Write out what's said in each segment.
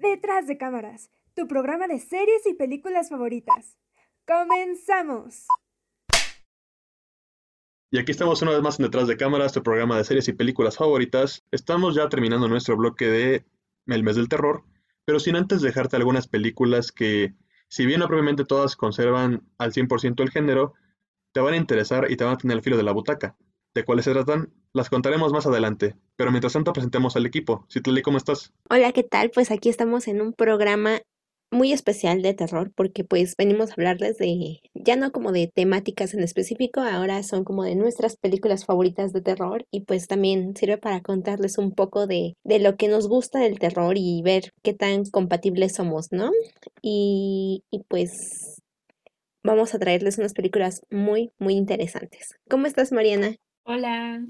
Detrás de cámaras, tu programa de series y películas favoritas. ¡Comenzamos! Y aquí estamos una vez más en Detrás de Cámaras, tu programa de series y películas favoritas. Estamos ya terminando nuestro bloque de El mes del terror, pero sin antes dejarte algunas películas que, si bien no propiamente todas conservan al 100% el género, te van a interesar y te van a tener el filo de la butaca. ¿De cuáles se tratan? Las contaremos más adelante, pero mientras tanto presentemos al equipo. Citlali, ¿cómo estás? Hola, ¿qué tal? Pues aquí estamos en un programa muy especial de terror porque pues venimos a hablarles de, ya no como de temáticas en específico, ahora son como de nuestras películas favoritas de terror y pues también sirve para contarles un poco de, de lo que nos gusta del terror y ver qué tan compatibles somos, ¿no? Y, y pues vamos a traerles unas películas muy, muy interesantes. ¿Cómo estás, Mariana? Hola,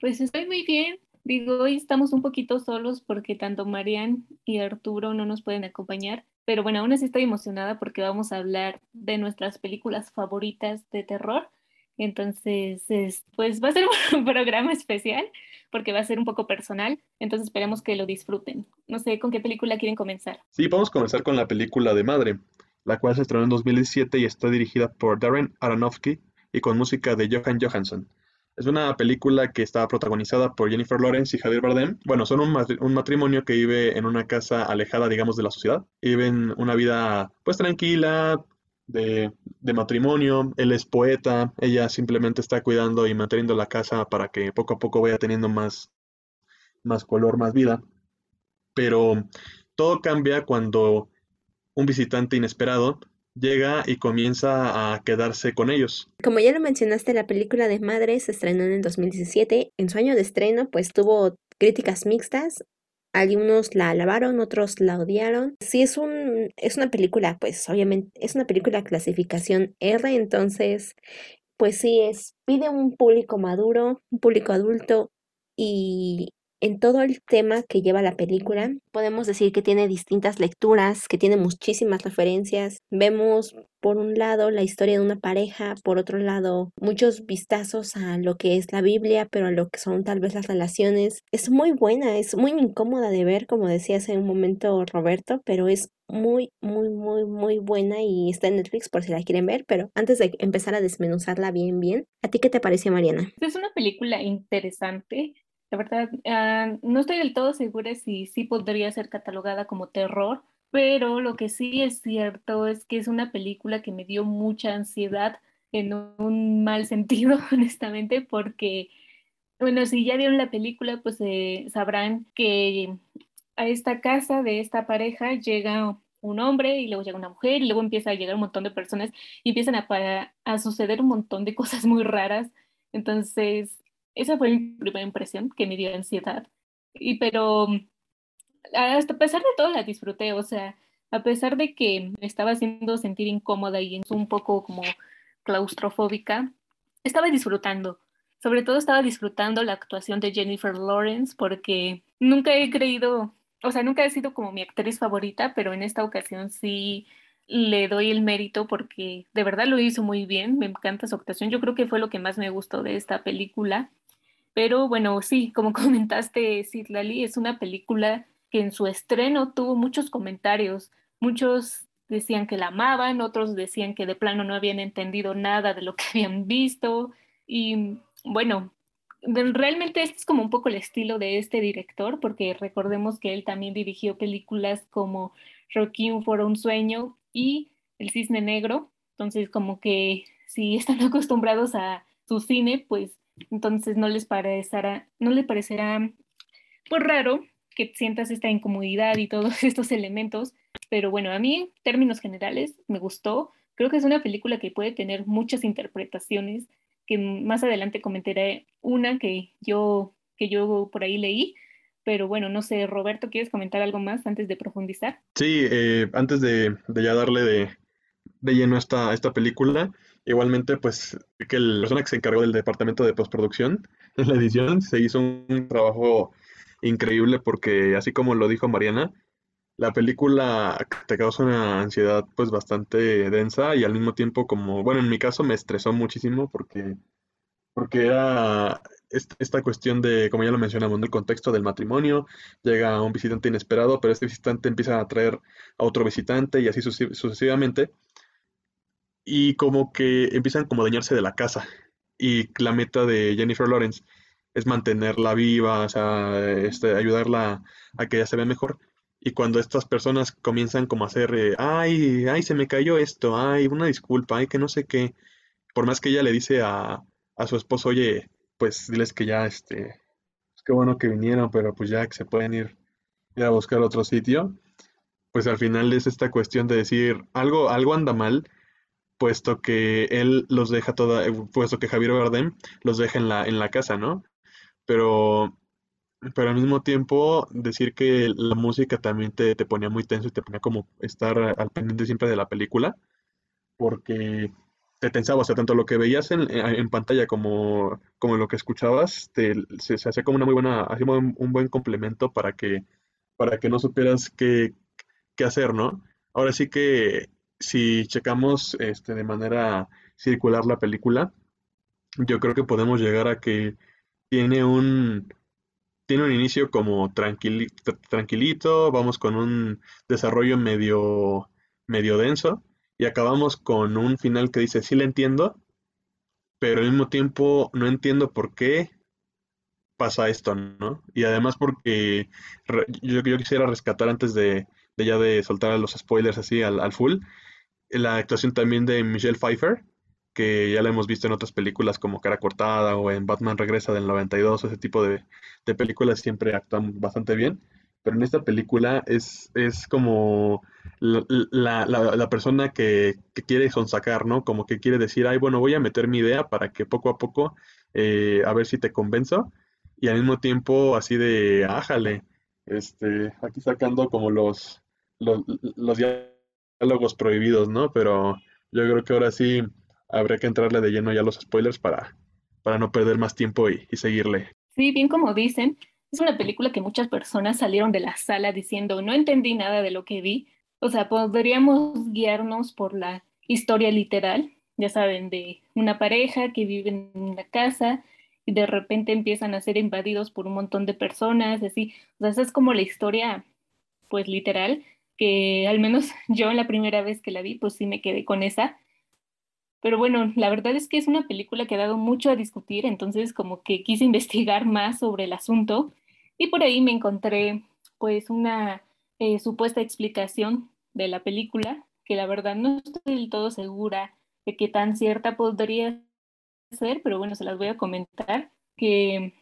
pues estoy muy bien. Digo, hoy estamos un poquito solos porque tanto Marian y Arturo no nos pueden acompañar, pero bueno, aún así estoy emocionada porque vamos a hablar de nuestras películas favoritas de terror. Entonces, pues va a ser un programa especial porque va a ser un poco personal, entonces esperemos que lo disfruten. No sé, ¿con qué película quieren comenzar? Sí, vamos a comenzar con la película de Madre, la cual se estrenó en 2017 y está dirigida por Darren Aronofsky y con música de Johan Johansson. Es una película que está protagonizada por Jennifer Lawrence y Javier Bardem. Bueno, son un, matrimonio que vive en una casa alejada, digamos, de la sociedad. viven una vida, pues, tranquila, de, matrimonio. Él es poeta, ella simplemente está cuidando y manteniendo la casa para que poco a poco vaya teniendo más, más color, más vida. Pero todo cambia cuando un visitante inesperado llega y comienza a quedarse con ellos. Como ya lo mencionaste, la película de Madre se estrenó en el 2017. En su año de estreno, pues tuvo críticas mixtas. Algunos la alabaron, otros la odiaron. Sí, es, un, es una película, pues obviamente es una película clasificación R, entonces, pues sí, es, pide un público maduro, un público adulto y en todo el tema que lleva la película, podemos decir que tiene distintas lecturas, que tiene muchísimas referencias. Vemos por un lado la historia de una pareja, por otro lado muchos vistazos a lo que es la Biblia, pero a lo que son tal vez las relaciones. Es muy buena, es muy incómoda de ver, como decía hace un momento Roberto, pero es muy, muy, muy, muy buena y está en Netflix por si la quieren ver, pero antes de empezar a desmenuzarla bien, bien, ¿a ti qué te pareció, Mariana? Es una película interesante la verdad, ah, no estoy del todo segura si sí podría ser catalogada como terror, pero lo que sí es cierto es que es una película que me dio mucha ansiedad en un mal sentido, honestamente, porque, bueno, si ya vieron la película, pues eh, sabrán que a esta casa de esta pareja llega un hombre y luego llega una mujer y luego empieza a llegar un montón de personas y empiezan a, a suceder un montón de cosas muy raras. Entonces, esa fue mi primera impresión que me dio ansiedad. Y pero hasta a pesar de todo la disfruté, o sea, a pesar de que me estaba haciendo sentir incómoda y un poco como claustrofóbica, estaba disfrutando. Sobre todo estaba disfrutando la actuación de Jennifer Lawrence porque nunca he creído, o sea, nunca ha sido como mi actriz favorita, pero en esta ocasión sí le doy el mérito porque de verdad lo hizo muy bien, me encanta su actuación, yo creo que fue lo que más me gustó de esta película pero bueno, sí, como comentaste, Citlali, es una película que en su estreno tuvo muchos comentarios. Muchos decían que la amaban, otros decían que de plano no habían entendido nada de lo que habían visto. Y bueno, realmente este es como un poco el estilo de este director, porque recordemos que él también dirigió películas como Requiem for un sueño y El cisne negro. Entonces, como que si están acostumbrados a su cine, pues entonces no les parecerá, no le parecerá pues raro que sientas esta incomodidad y todos estos elementos, pero bueno, a mí en términos generales me gustó. Creo que es una película que puede tener muchas interpretaciones, que más adelante comentaré una que yo, que yo por ahí leí, pero bueno, no sé, Roberto, ¿quieres comentar algo más antes de profundizar? Sí, eh, antes de, ya darle de, de lleno a esta, esta película, Igualmente, pues que la persona que se encargó del departamento de postproducción en la edición se hizo un trabajo increíble porque, así como lo dijo Mariana, la película te causa una ansiedad pues bastante densa y al mismo tiempo como, bueno, en mi caso me estresó muchísimo porque porque era esta cuestión de, como ya lo mencionamos, el contexto del matrimonio, llega un visitante inesperado, pero este visitante empieza a traer a otro visitante y así sucesivamente, y como que empiezan como a dañarse de la casa, y la meta de Jennifer Lawrence es mantenerla viva, o sea, este, ayudarla a que ella se vea mejor, y cuando estas personas comienzan como a hacer, eh, ay, ay, se me cayó esto, ay, una disculpa, ay, que no sé qué, por más que ella le dice a, a su esposo, oye, pues diles que ya, este, pues qué bueno que vinieron, pero pues ya que se pueden ir, a buscar otro sitio, pues al final es esta cuestión de decir, algo, algo anda mal, puesto que él los deja toda, puesto que Javier Bardem los deja en la, en la casa, ¿no? Pero, pero al mismo tiempo decir que la música también te, te ponía muy tenso y te ponía como estar al pendiente siempre de la película, porque te tensaba, o sea, tanto lo que veías en, en pantalla como, como lo que escuchabas, se, se hacía como una muy buena, hacía un, buen complemento para que, para que no supieras qué, qué hacer, ¿no? Ahora sí que si checamos este, de manera circular la película, yo creo que podemos llegar a que tiene un, tiene un inicio como tranquilito, tranquilito, vamos con un desarrollo medio, medio denso, y acabamos con un final que dice, sí le entiendo, pero al mismo tiempo no entiendo por qué pasa esto, ¿no? Y además porque yo, yo quisiera rescatar antes de, ya de soltar los spoilers así al full, la actuación también de Michelle Pfeiffer, que ya la hemos visto en otras películas como Cara Cortada o en Batman Regresa del 92, ese tipo de, de películas siempre actúan bastante bien pero en esta película es, es como la, persona que, quiere sonsacar, ¿no? Como que quiere decir, ay, bueno, voy a meter mi idea para que poco a poco, eh, a ver si te convenzo, y al mismo tiempo así de, ájale, este, aquí sacando como los, los, prohibidos, ¿no? Pero yo creo que ahora sí habría que entrarle de lleno ya los spoilers para, para no perder más tiempo y, y seguirle. Sí, bien como dicen, es una película que muchas personas salieron de la sala diciendo, no entendí nada de lo que vi. O sea, podríamos guiarnos por la historia literal, ya saben, de una pareja que vive en una casa y de repente empiezan a ser invadidos por un montón de personas, así. O sea, esa es como la historia, pues literal, que al menos yo la primera vez que la vi, pues sí me quedé con esa. Pero bueno, la verdad es que es una película que ha dado mucho a discutir, entonces como que quise investigar más sobre el asunto y por ahí me encontré pues una eh, supuesta explicación de la película, que la verdad no estoy del todo segura de qué tan cierta podría ser, pero bueno, se las voy a comentar, que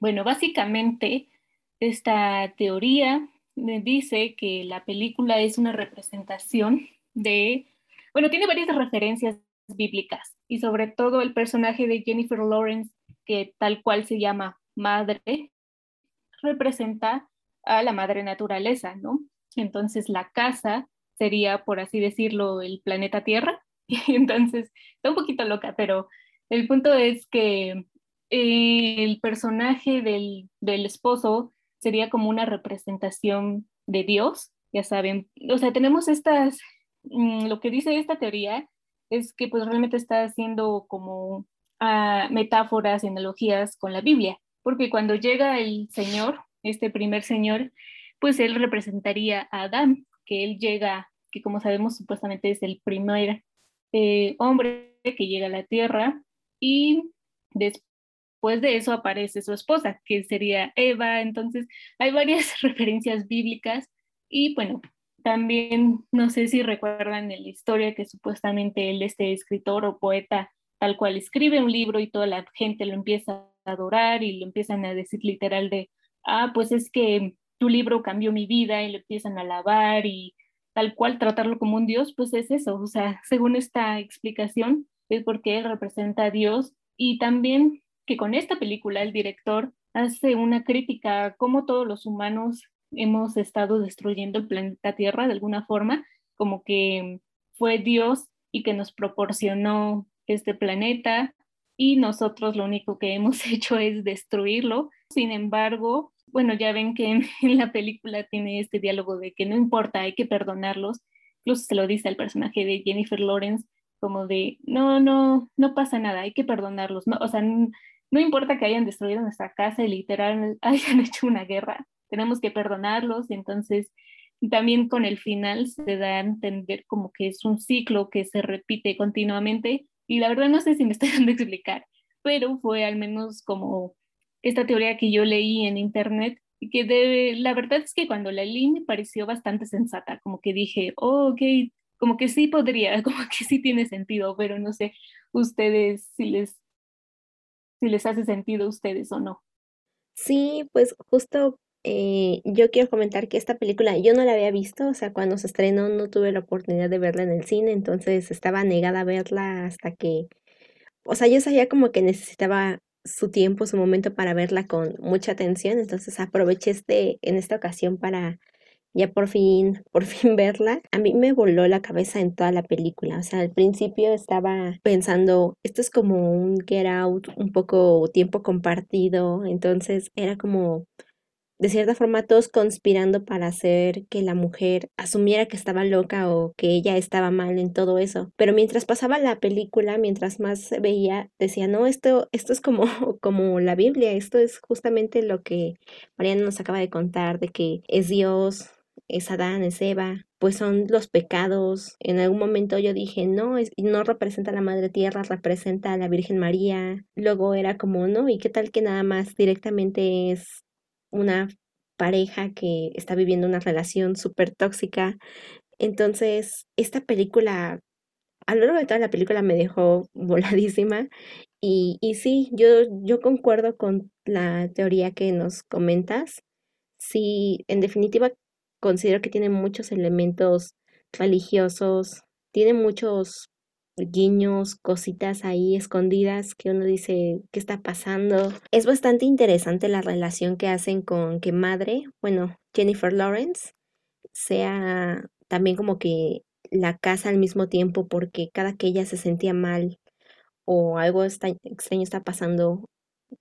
bueno, básicamente esta teoría dice que la película es una representación de, bueno, tiene varias referencias bíblicas y sobre todo el personaje de Jennifer Lawrence, que tal cual se llama madre, representa a la madre naturaleza, ¿no? Entonces la casa sería, por así decirlo, el planeta Tierra. Entonces, está un poquito loca, pero el punto es que el personaje del, del esposo sería como una representación de Dios, ya saben. O sea, tenemos estas, mm, lo que dice esta teoría es que pues realmente está haciendo como uh, metáforas, analogías con la Biblia porque cuando llega el Señor, este primer Señor, pues él representaría a Adán, que él llega, que como sabemos supuestamente es el primer eh, hombre que llega a la tierra y después de eso aparece su esposa, que sería Eva, entonces hay varias referencias bíblicas. Y bueno, también no sé si recuerdan en la historia que supuestamente él, este escritor o poeta, tal cual escribe un libro y toda la gente lo empieza adorar y lo empiezan a decir literal de, ah, pues es que tu libro cambió mi vida y lo empiezan a alabar y tal cual tratarlo como un Dios, pues es eso, o sea, según esta explicación, es porque él representa a Dios. Y también que con esta película el director hace una crítica a cómo todos los humanos hemos estado destruyendo el planeta Tierra de alguna forma, como que fue Dios y que nos proporcionó este planeta y nosotros lo único que hemos hecho es destruirlo. Sin embargo, bueno, ya ven que en, la película tiene este diálogo de que no importa, hay que perdonarlos. Incluso se lo dice al personaje de Jennifer Lawrence, como de, no, no, no pasa nada, hay que perdonarlos, no, o sea, no importa que hayan destruido nuestra casa y literal hayan hecho una guerra, tenemos que perdonarlos, entonces también con el final se da a entender como que es un ciclo que se repite continuamente y la verdad no sé si me estoy dando a explicar, pero fue al menos como esta teoría que yo leí en internet que debe, la verdad es que cuando la leí me pareció bastante sensata, como que dije, oh, ok, como que sí podría, como que sí tiene sentido, pero no sé ustedes si les, si les hace sentido a ustedes o no. Sí, pues justo eh, yo quiero comentar que esta película yo no la había visto, o sea, cuando se estrenó no tuve la oportunidad de verla en el cine, entonces estaba negada a verla hasta que, o sea, yo sabía como que necesitaba su tiempo, su momento para verla con mucha atención, entonces aproveché este, en esta ocasión para ya por fin, por fin verla, a mí me voló la cabeza en toda la película. O sea, al principio estaba pensando, esto es como un get out, un poco tiempo compartido. Entonces era como, de cierta forma, todos conspirando para hacer que la mujer asumiera que estaba loca o que ella estaba mal en todo eso. Pero mientras pasaba la película, mientras más se veía, decía, no, esto, esto es como, como la Biblia, esto es justamente lo que Mariana nos acaba de contar, de que es Dios es Adán, es Eva, pues son los pecados. En algún momento yo dije, no, es, no representa a la Madre Tierra, representa a la Virgen María. Luego era como, no, ¿y qué tal que nada más directamente es una pareja que está viviendo una relación súper tóxica? Entonces, esta película, a lo largo de toda la película me dejó voladísima. Y, y sí, yo, yo concuerdo con la teoría que nos comentas. Sí, en definitiva considero que tiene muchos elementos religiosos, tiene muchos guiños, cositas ahí escondidas que uno dice, ¿qué está pasando? Es bastante interesante la relación que hacen con que madre, bueno, Jennifer Lawrence, sea también como que la casa al mismo tiempo porque cada que ella se sentía mal o algo extraño está pasando,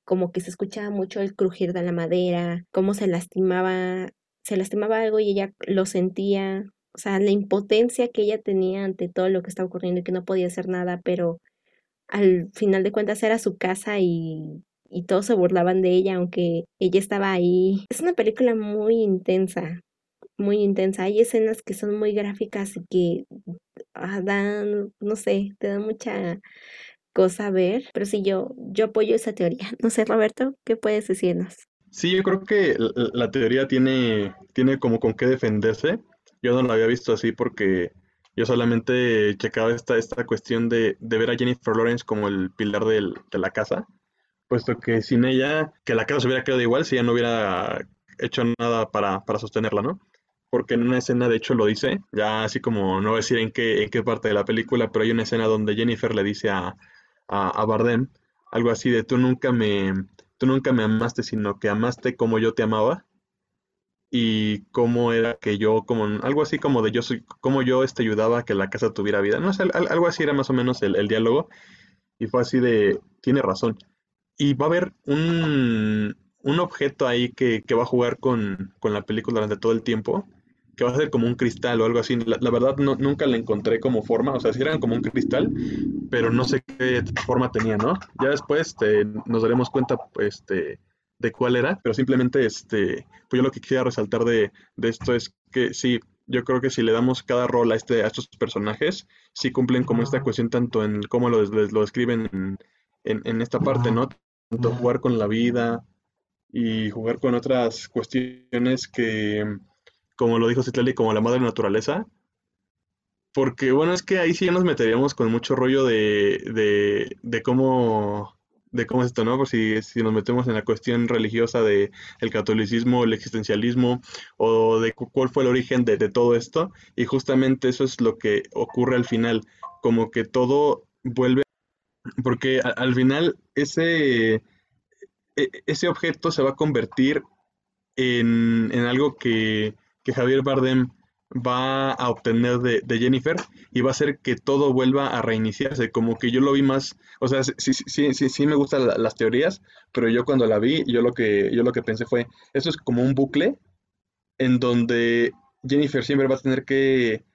como que se escuchaba mucho el crujir de la madera, cómo se lastimaba se lastimaba algo y ella lo sentía, o sea, la impotencia que ella tenía ante todo lo que estaba ocurriendo y que no podía hacer nada, pero al final de cuentas era su casa y, y todos se burlaban de ella, aunque ella estaba ahí. Es una película muy intensa, muy intensa. Hay escenas que son muy gráficas y que ah, dan, no sé, te dan mucha cosa a ver, pero sí, yo, yo apoyo esa teoría. No sé, Roberto, ¿qué puedes decirnos? Sí, yo creo que la, teoría tiene, tiene como con qué defenderse. Yo no la había visto así porque yo solamente checaba esta, esta cuestión de, ver a Jennifer Lawrence como el pilar de la casa, puesto que sin ella, que la casa se hubiera quedado igual si ella no hubiera hecho nada para, sostenerla, ¿no? Porque en una escena, de hecho, lo dice, ya así como no voy a decir en qué, en qué parte de la película, pero hay una escena donde Jennifer le dice a, a Bardem algo así de tú nunca me tú nunca me amaste, sino que amaste como yo te amaba y cómo era que yo, como algo así como de yo soy, cómo yo este, ayudaba a que la casa tuviera vida. No algo así era más o menos el, diálogo y fue así de, tiene razón. Y va a haber un, un objeto ahí que, que va a jugar con, con, la película durante todo el tiempo que va a ser como un cristal o algo así. La, verdad no, nunca le encontré como forma, o sea, si eran como un cristal, pero no sé qué forma tenía, ¿no? Ya después este, nos daremos cuenta este, de cuál era, pero simplemente, este, pues yo lo que quisiera resaltar de, esto es que sí, yo creo que si le damos cada rol a, este, a estos personajes, sí cumplen como esta cuestión tanto en cómo lo, lo describen en, en esta parte, ¿no? Tanto jugar con la vida y jugar con otras cuestiones que como lo dijo Citlali, como la madre naturaleza. Porque bueno, es que ahí sí ya nos meteríamos con mucho rollo de, de, cómo de cómo es esto, ¿no? Por si, si nos metemos en la cuestión religiosa de el catolicismo, el existencialismo, o de cuál fue el origen de, todo esto. Y justamente eso es lo que ocurre al final, como que todo vuelve, porque al final ese, e, ese objeto se va a convertir en, en algo que, que Javier Bardem va a obtener de, Jennifer y va a hacer que todo vuelva a reiniciarse, como que yo lo vi más, o sea, sí, sí, sí, sí me gustan las teorías, pero yo cuando la vi, yo lo que, yo lo que pensé fue, eso es como un bucle en donde Jennifer siempre va a tener que,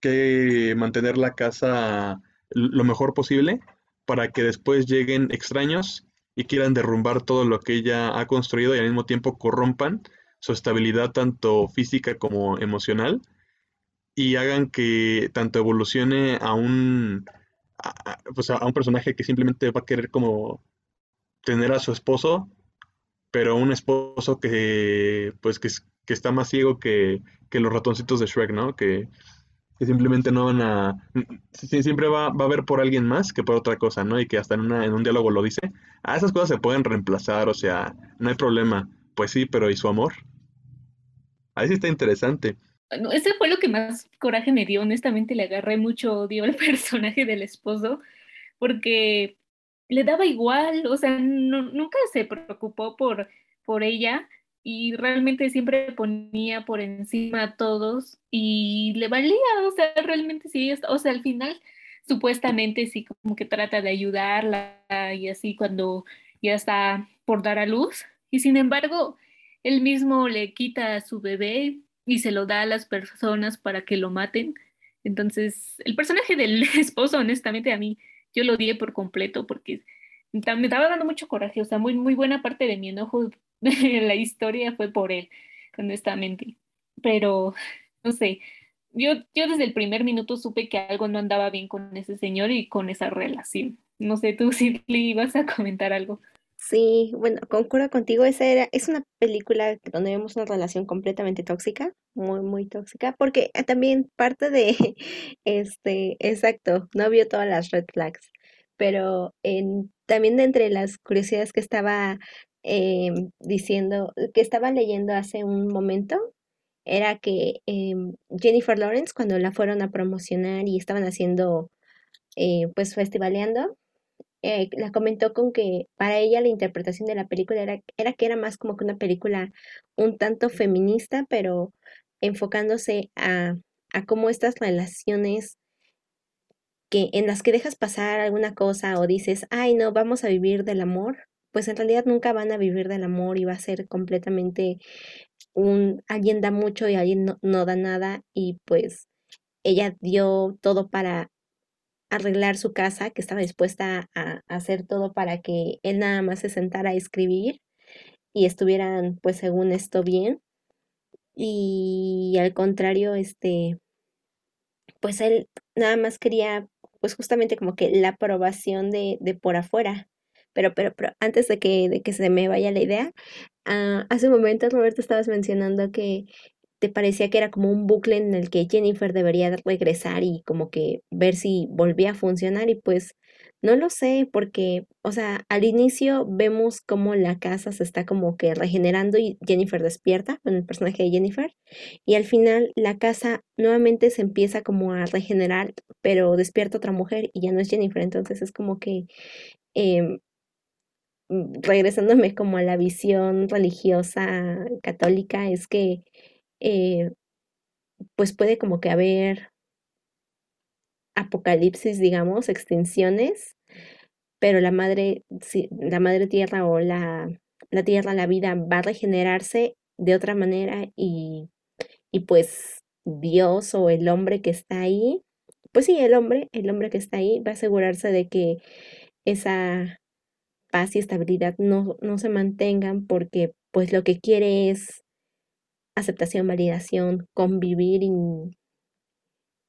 que mantener la casa lo mejor posible para que después lleguen extraños y quieran derrumbar todo lo que ella ha construido y al mismo tiempo corrompan su estabilidad tanto física como emocional y hagan que tanto evolucione a un, pues a un personaje que simplemente va a querer como tener a su esposo, pero un esposo que pues que, que está más ciego que, que, los ratoncitos de Shrek, ¿no? Que, que simplemente no van a... Siempre va, va, a ver por alguien más que por otra cosa, ¿no? Y que hasta en, una, en un diálogo lo dice. Ah, esas cosas se pueden reemplazar, o sea, no hay problema. Pues sí, pero ¿y su amor? Ahí sí está interesante. Ese fue lo que más coraje me dio. Honestamente, le agarré mucho odio al personaje del esposo porque le daba igual, o sea, nunca se preocupó por, por ella y realmente siempre ponía por encima a todos y le valía, o sea, realmente sí, o sea, al final supuestamente sí como que trata de ayudarla y así cuando ya está por dar a luz y sin embargo él mismo le quita a su bebé y se lo da a las personas para que lo maten. Entonces, el personaje del esposo, honestamente, a mí, yo lo odié por completo porque me estaba dando mucho coraje, o sea, muy, muy buena parte de mi enojo de la historia fue por él, honestamente. Pero, no sé, yo, yo desde el primer minuto supe que algo no andaba bien con ese señor y con esa relación. No sé, tú si le ibas a comentar algo. Sí, bueno, concuerdo contigo, esa era, es una película donde vemos una relación completamente tóxica, muy, muy tóxica, porque ah, también parte de, este, exacto, no vio todas las red flags, pero en, también de entre las curiosidades que estaba em, diciendo, que estaba leyendo hace un momento, era que em, Jennifer Lawrence, cuando la fueron a promocionar y estaban haciendo, eh, pues, festivaleando, eh, la comentó con que para ella la interpretación de la película era, era que era más como que una película un tanto feminista, pero enfocándose a, a cómo estas relaciones que en las que dejas pasar alguna cosa o dices, ay no, vamos a vivir del amor, pues en realidad nunca van a vivir del amor y va a ser completamente un, alguien da mucho y alguien no, no da nada y pues ella dio todo para arreglar su casa, que estaba dispuesta a, hacer todo para que él nada más se sentara a escribir y estuvieran, pues según esto, bien. Y al contrario, este, pues él nada más quería, pues justamente como que la aprobación de, por afuera. Pero, pero, pero antes de que, de que se me vaya la idea, uh, hace un momento, Roberto, estabas mencionando que te parecía que era como un bucle en el que Jennifer debería regresar y como que ver si volvía a funcionar y pues no lo sé porque, o sea, al inicio vemos como la casa se está como que regenerando y Jennifer despierta con el personaje de Jennifer y al final la casa nuevamente se empieza como a regenerar pero despierta otra mujer y ya no es Jennifer, entonces es como que... Eh, regresándome como a la visión religiosa católica, es que eh, pues puede como que haber apocalipsis, digamos, extinciones, pero la madre, la madre tierra o la, la tierra, la vida va a regenerarse de otra manera y, y pues Dios o el hombre que está ahí, pues sí, el hombre, el hombre que está ahí va a asegurarse de que esa paz y estabilidad no, no se mantengan porque pues lo que quiere es aceptación, validación, convivir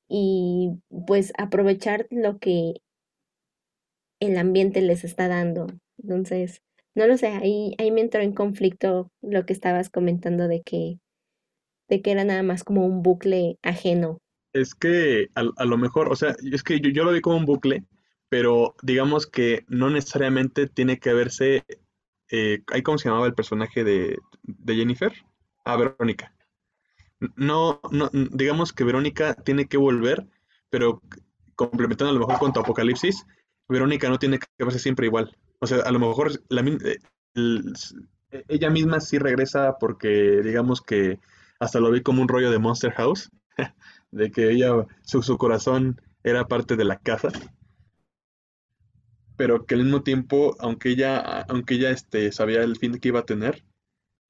y, pues aprovechar lo que el ambiente les está dando. Entonces, no lo sé, ahí, ahí me entró en conflicto lo que estabas comentando de que, de que era nada más como un bucle ajeno. Es que a, lo mejor, o sea, es que yo, yo, lo vi como un bucle, pero digamos que no necesariamente tiene que verse, eh, ¿cómo se llamaba el personaje de, de Jennifer? A Verónica. No, no, digamos que Verónica tiene que volver, pero complementando a lo mejor con tu apocalipsis, Verónica no tiene que verse siempre igual. O sea, a lo mejor eh, ella misma sí regresa porque digamos que hasta lo vi como un rollo de Monster House, de que ella, su, su corazón era parte de la casa, pero que al mismo tiempo, aunque ella, aunque ella este, sabía el fin que iba a tener,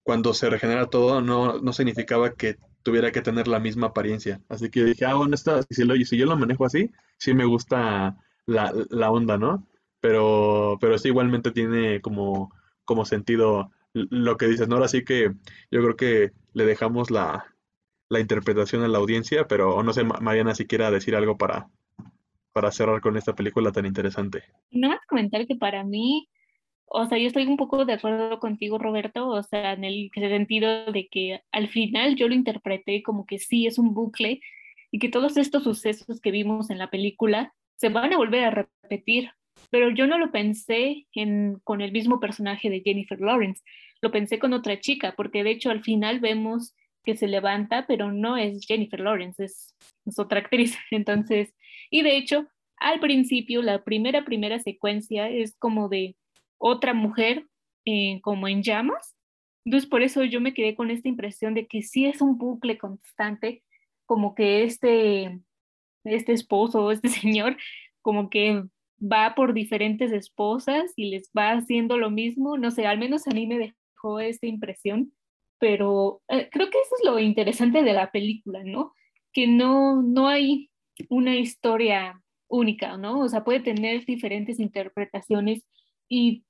cuando se regenera todo, no, no significaba que tuviera que tener la misma apariencia. Así que dije, ah, bueno, esto, si, lo, si yo lo manejo así, sí me gusta la, la onda, ¿no? Pero, pero sí, igualmente tiene como, como sentido lo que dices, ¿no? Ahora sí que yo creo que le dejamos la, la interpretación a la audiencia, pero no sé, Ma- Mariana, si quiera decir algo para, para cerrar con esta película tan interesante. No más comentar que para mí, o sea, yo estoy un poco de acuerdo contigo, Roberto, o sea, en el sentido de que al final yo lo interpreté como que sí es un bucle y que todos estos sucesos que vimos en la película se van a volver a repetir, pero yo no lo pensé en, con el mismo personaje de Jennifer Lawrence, lo pensé con otra chica, porque de hecho al final vemos que se levanta, pero no es Jennifer Lawrence, es, es otra actriz, entonces, y de hecho al principio, la primera, primera secuencia es como de otra mujer eh, como en llamas. Entonces, por eso yo me quedé con esta impresión de que sí es un bucle constante, como que este, este esposo, este señor, como que va por diferentes esposas y les va haciendo lo mismo. No sé, al menos a mí me dejó esta impresión, pero eh, creo que eso es lo interesante de la película, ¿no? Que no, no hay una historia única, ¿no? O sea, puede tener diferentes interpretaciones y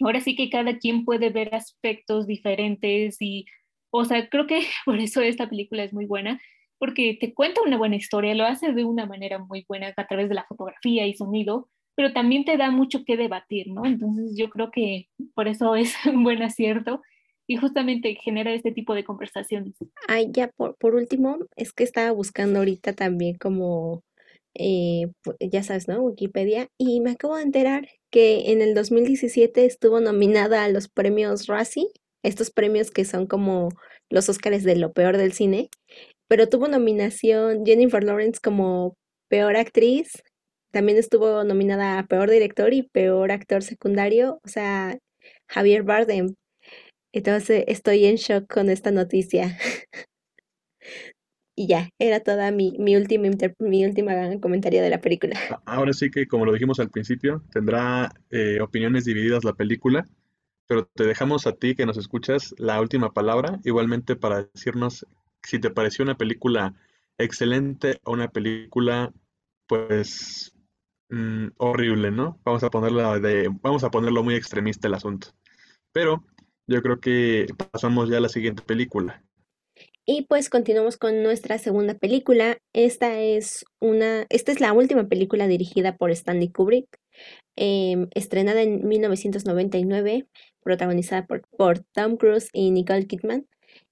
ahora sí que cada quien puede ver aspectos diferentes y, o sea, creo que por eso esta película es muy buena, porque te cuenta una buena historia, lo hace de una manera muy buena a través de la fotografía y sonido, pero también te da mucho que debatir, ¿no? Entonces yo creo que por eso es un buen acierto y justamente genera este tipo de conversaciones. Ay, ya por, por último, es que estaba buscando ahorita también como, eh, ya sabes, ¿no? Wikipedia, y me acabo de enterar que en el 2017 estuvo nominada a los premios Razzie, estos premios que son como los Óscares de lo peor del cine, pero tuvo nominación Jennifer Lawrence como peor actriz, también estuvo nominada a peor director y peor actor secundario, o sea, Javier Bardem. Entonces estoy en shock con esta noticia. Y ya, era toda mi, mi última mi última comentario de la película. A- Ahora sí que, como lo dijimos al principio, tendrá eh, opiniones divididas la película, pero te dejamos a ti que nos escuchas la última palabra, igualmente para decirnos si te pareció una película excelente o una película, pues, mm, horrible, ¿no? Vamos a ponerla de, vamos a ponerlo muy extremista el asunto. Pero yo creo que pasamos ya a la siguiente película. Y pues continuamos con nuestra segunda película. Esta es una, esta es la última película dirigida por Stanley Kubrick, em, estrenada en 1999, protagonizada por, por Tom Cruise y Nicole Kidman.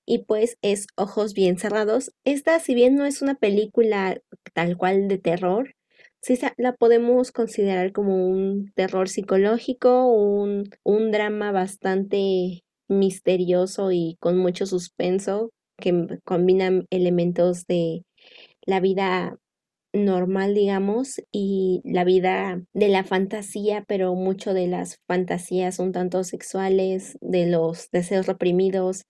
Y pues es Ojos Bien Cerrados. Esta, si bien no es una película tal cual de terror, sí la podemos considerar como un terror psicológico, un, un drama bastante misterioso y con mucho suspenso que combinan elementos de la vida normal, digamos, y la vida de la fantasía, pero mucho de las fantasías un tanto sexuales, de los deseos reprimidos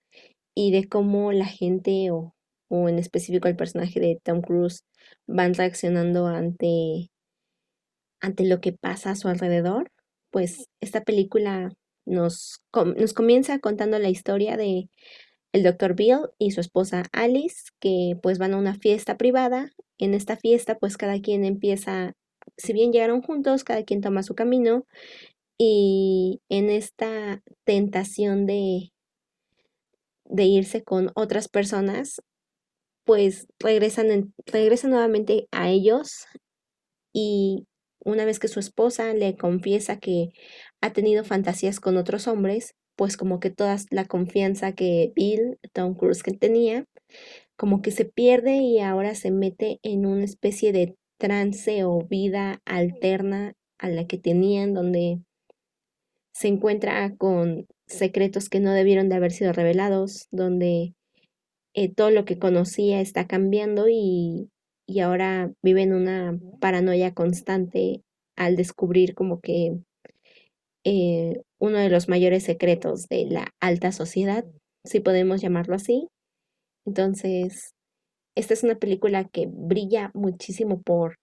y de cómo la gente o, o en específico el personaje de Tom Cruise van reaccionando ante, ante lo que pasa a su alrededor. Pues esta película nos, nos comienza contando la historia de el doctor Bill y su esposa Alice, que pues van a una fiesta privada. En esta fiesta pues cada quien empieza, si bien llegaron juntos, cada quien toma su camino y en esta tentación de, de irse con otras personas, pues regresan, regresan nuevamente a ellos y una vez que su esposa le confiesa que ha tenido fantasías con otros hombres, pues como que toda la confianza que Bill, Tom Cruise que tenía, como que se pierde y ahora se mete en una especie de trance o vida alterna a la que tenían, donde se encuentra con secretos que no debieron de haber sido revelados, donde eh, todo lo que conocía está cambiando y, y ahora vive en una paranoia constante al descubrir como que eh, uno de los mayores secretos de la alta sociedad, si podemos llamarlo así. Entonces, esta es una película que brilla muchísimo por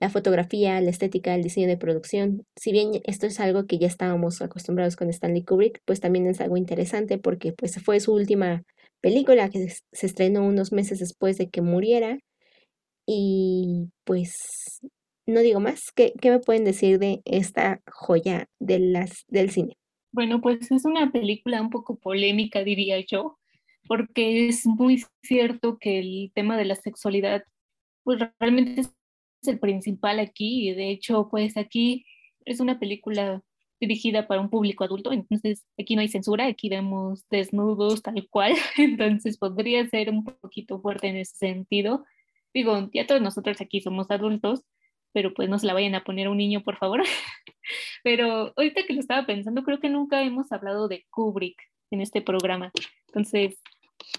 la fotografía, la estética, el diseño de producción. Si bien esto es algo que ya estábamos acostumbrados con Stanley Kubrick, pues también es algo interesante porque pues fue su última película que se estrenó unos meses después de que muriera y pues no digo más, ¿qué, qué me pueden decir de esta joya de las, del cine? Bueno, pues es una película un poco polémica, diría yo, porque es muy cierto que el tema de la sexualidad, pues realmente es el principal aquí, y de hecho, pues aquí es una película dirigida para un público adulto, entonces aquí no hay censura, aquí vemos desnudos tal cual, entonces podría ser un poquito fuerte en ese sentido. Digo, ya todos nosotros aquí somos adultos, pero pues no se la vayan a poner a un niño, por favor. pero ahorita que lo estaba pensando, creo que nunca hemos hablado de Kubrick en este programa. Entonces,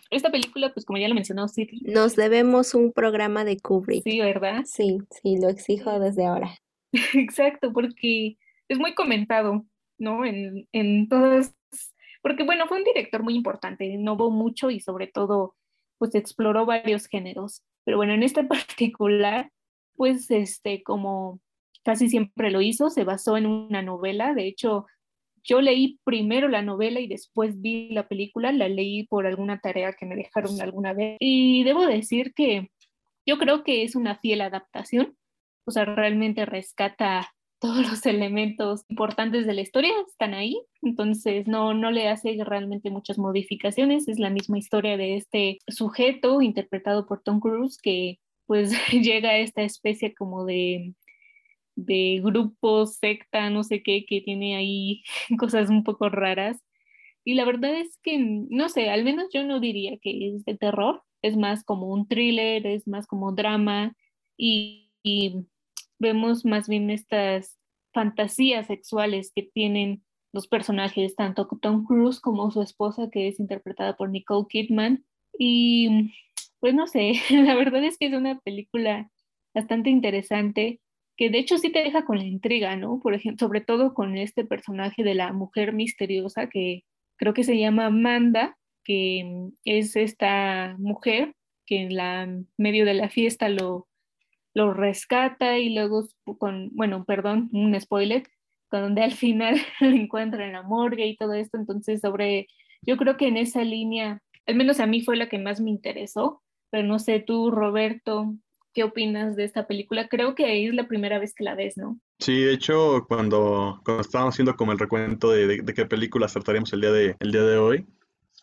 esta película, pues como ya lo mencionó, sí. Nos debemos un programa de Kubrick. Sí, ¿verdad? Sí, sí, lo exijo desde ahora. Exacto, porque es muy comentado, ¿no? En, en todas, porque bueno, fue un director muy importante, innovó mucho y sobre todo, pues exploró varios géneros. Pero bueno, en este particular, pues este, como casi siempre lo hizo, se basó en una novela, de hecho, yo leí primero la novela y después vi la película, la leí por alguna tarea que me dejaron alguna vez. Y debo decir que yo creo que es una fiel adaptación, o sea, realmente rescata todos los elementos importantes de la historia están ahí, entonces no, no le hace realmente muchas modificaciones, es la misma historia de este sujeto interpretado por Tom Cruise que pues llega esta especie como de, de grupo, secta, no sé qué, que tiene ahí cosas un poco raras. Y la verdad es que, no sé, al menos yo no diría que es de terror, es más como un thriller, es más como drama y, y vemos más bien estas fantasías sexuales que tienen los personajes, tanto Tom Cruise como su esposa, que es interpretada por Nicole Kidman. Y pues no sé, la verdad es que es una película bastante interesante, que de hecho sí te deja con la intriga, ¿no? Por ejemplo, sobre todo con este personaje de la mujer misteriosa que creo que se llama Amanda, que es esta mujer que en la medio de la fiesta lo lo rescata y luego con, bueno, perdón, un spoiler, donde al final lo encuentra en la morgue y todo esto, entonces sobre, yo creo que en esa línea, al menos a mí fue la que más me interesó, pero no sé tú, Roberto, ¿qué opinas de esta película? Creo que es la primera vez que la ves, ¿no? Sí, de hecho, cuando, cuando estábamos haciendo como el recuento de, de, qué películas trataríamos el día de, el día de hoy,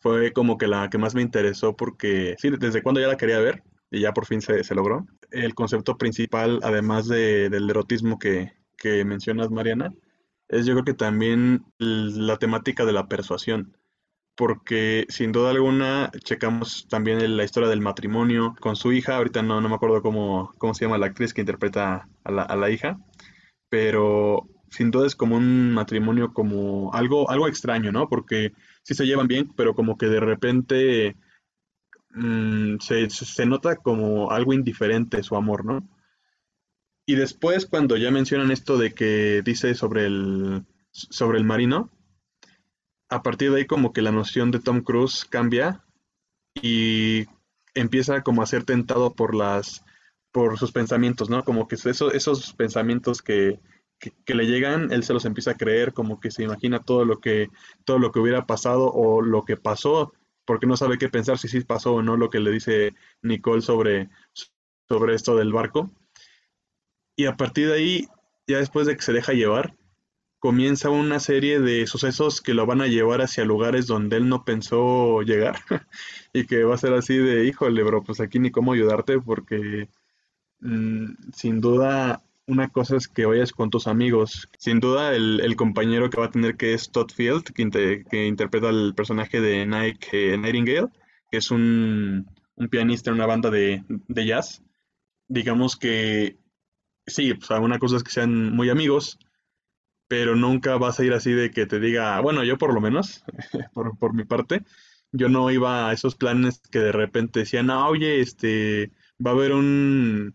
fue como que la que más me interesó porque, sí, desde cuando ya la quería ver, y ya por fin se, se logró. El concepto principal, además de, del erotismo que, que mencionas, Mariana, es yo creo que también la temática de la persuasión, porque sin duda alguna checamos también la historia del matrimonio con su hija, ahorita no, no me acuerdo cómo, cómo se llama la actriz que interpreta a la, a la hija, pero sin duda es como un matrimonio como algo, algo extraño, ¿no? Porque sí se llevan bien, pero como que de repente Mm, se, nota como algo indiferente su amor, ¿no? Y después cuando ya mencionan esto de que dice sobre el, sobre el marino, a partir de ahí como que la noción de Tom Cruise cambia y empieza como a ser tentado por las por sus pensamientos, ¿no? Como que eso, esos pensamientos que, que, le llegan, él se los empieza a creer, como que se imagina todo lo que, todo lo que hubiera pasado o lo que pasó porque no sabe qué pensar si sí pasó o no lo que le dice Nicole sobre, sobre esto del barco. Y a partir de ahí, ya después de que se deja llevar, comienza una serie de sucesos que lo van a llevar hacia lugares donde él no pensó llegar y que va a ser así de, híjole, bro, pues aquí ni cómo ayudarte porque mm, sin duda una cosa es que vayas con tus amigos. Sin duda, el, compañero que va a tener que es Todd Field, que, interpreta el personaje de Nike eh, Nightingale, que es un, pianista en una banda de, jazz. Digamos que sí, pues una cosa es que sean muy amigos, pero nunca vas a ir así de que te diga, bueno, yo por lo menos, por, por mi parte, yo no iba a esos planes que de repente decían, ah, oye, este, va a haber un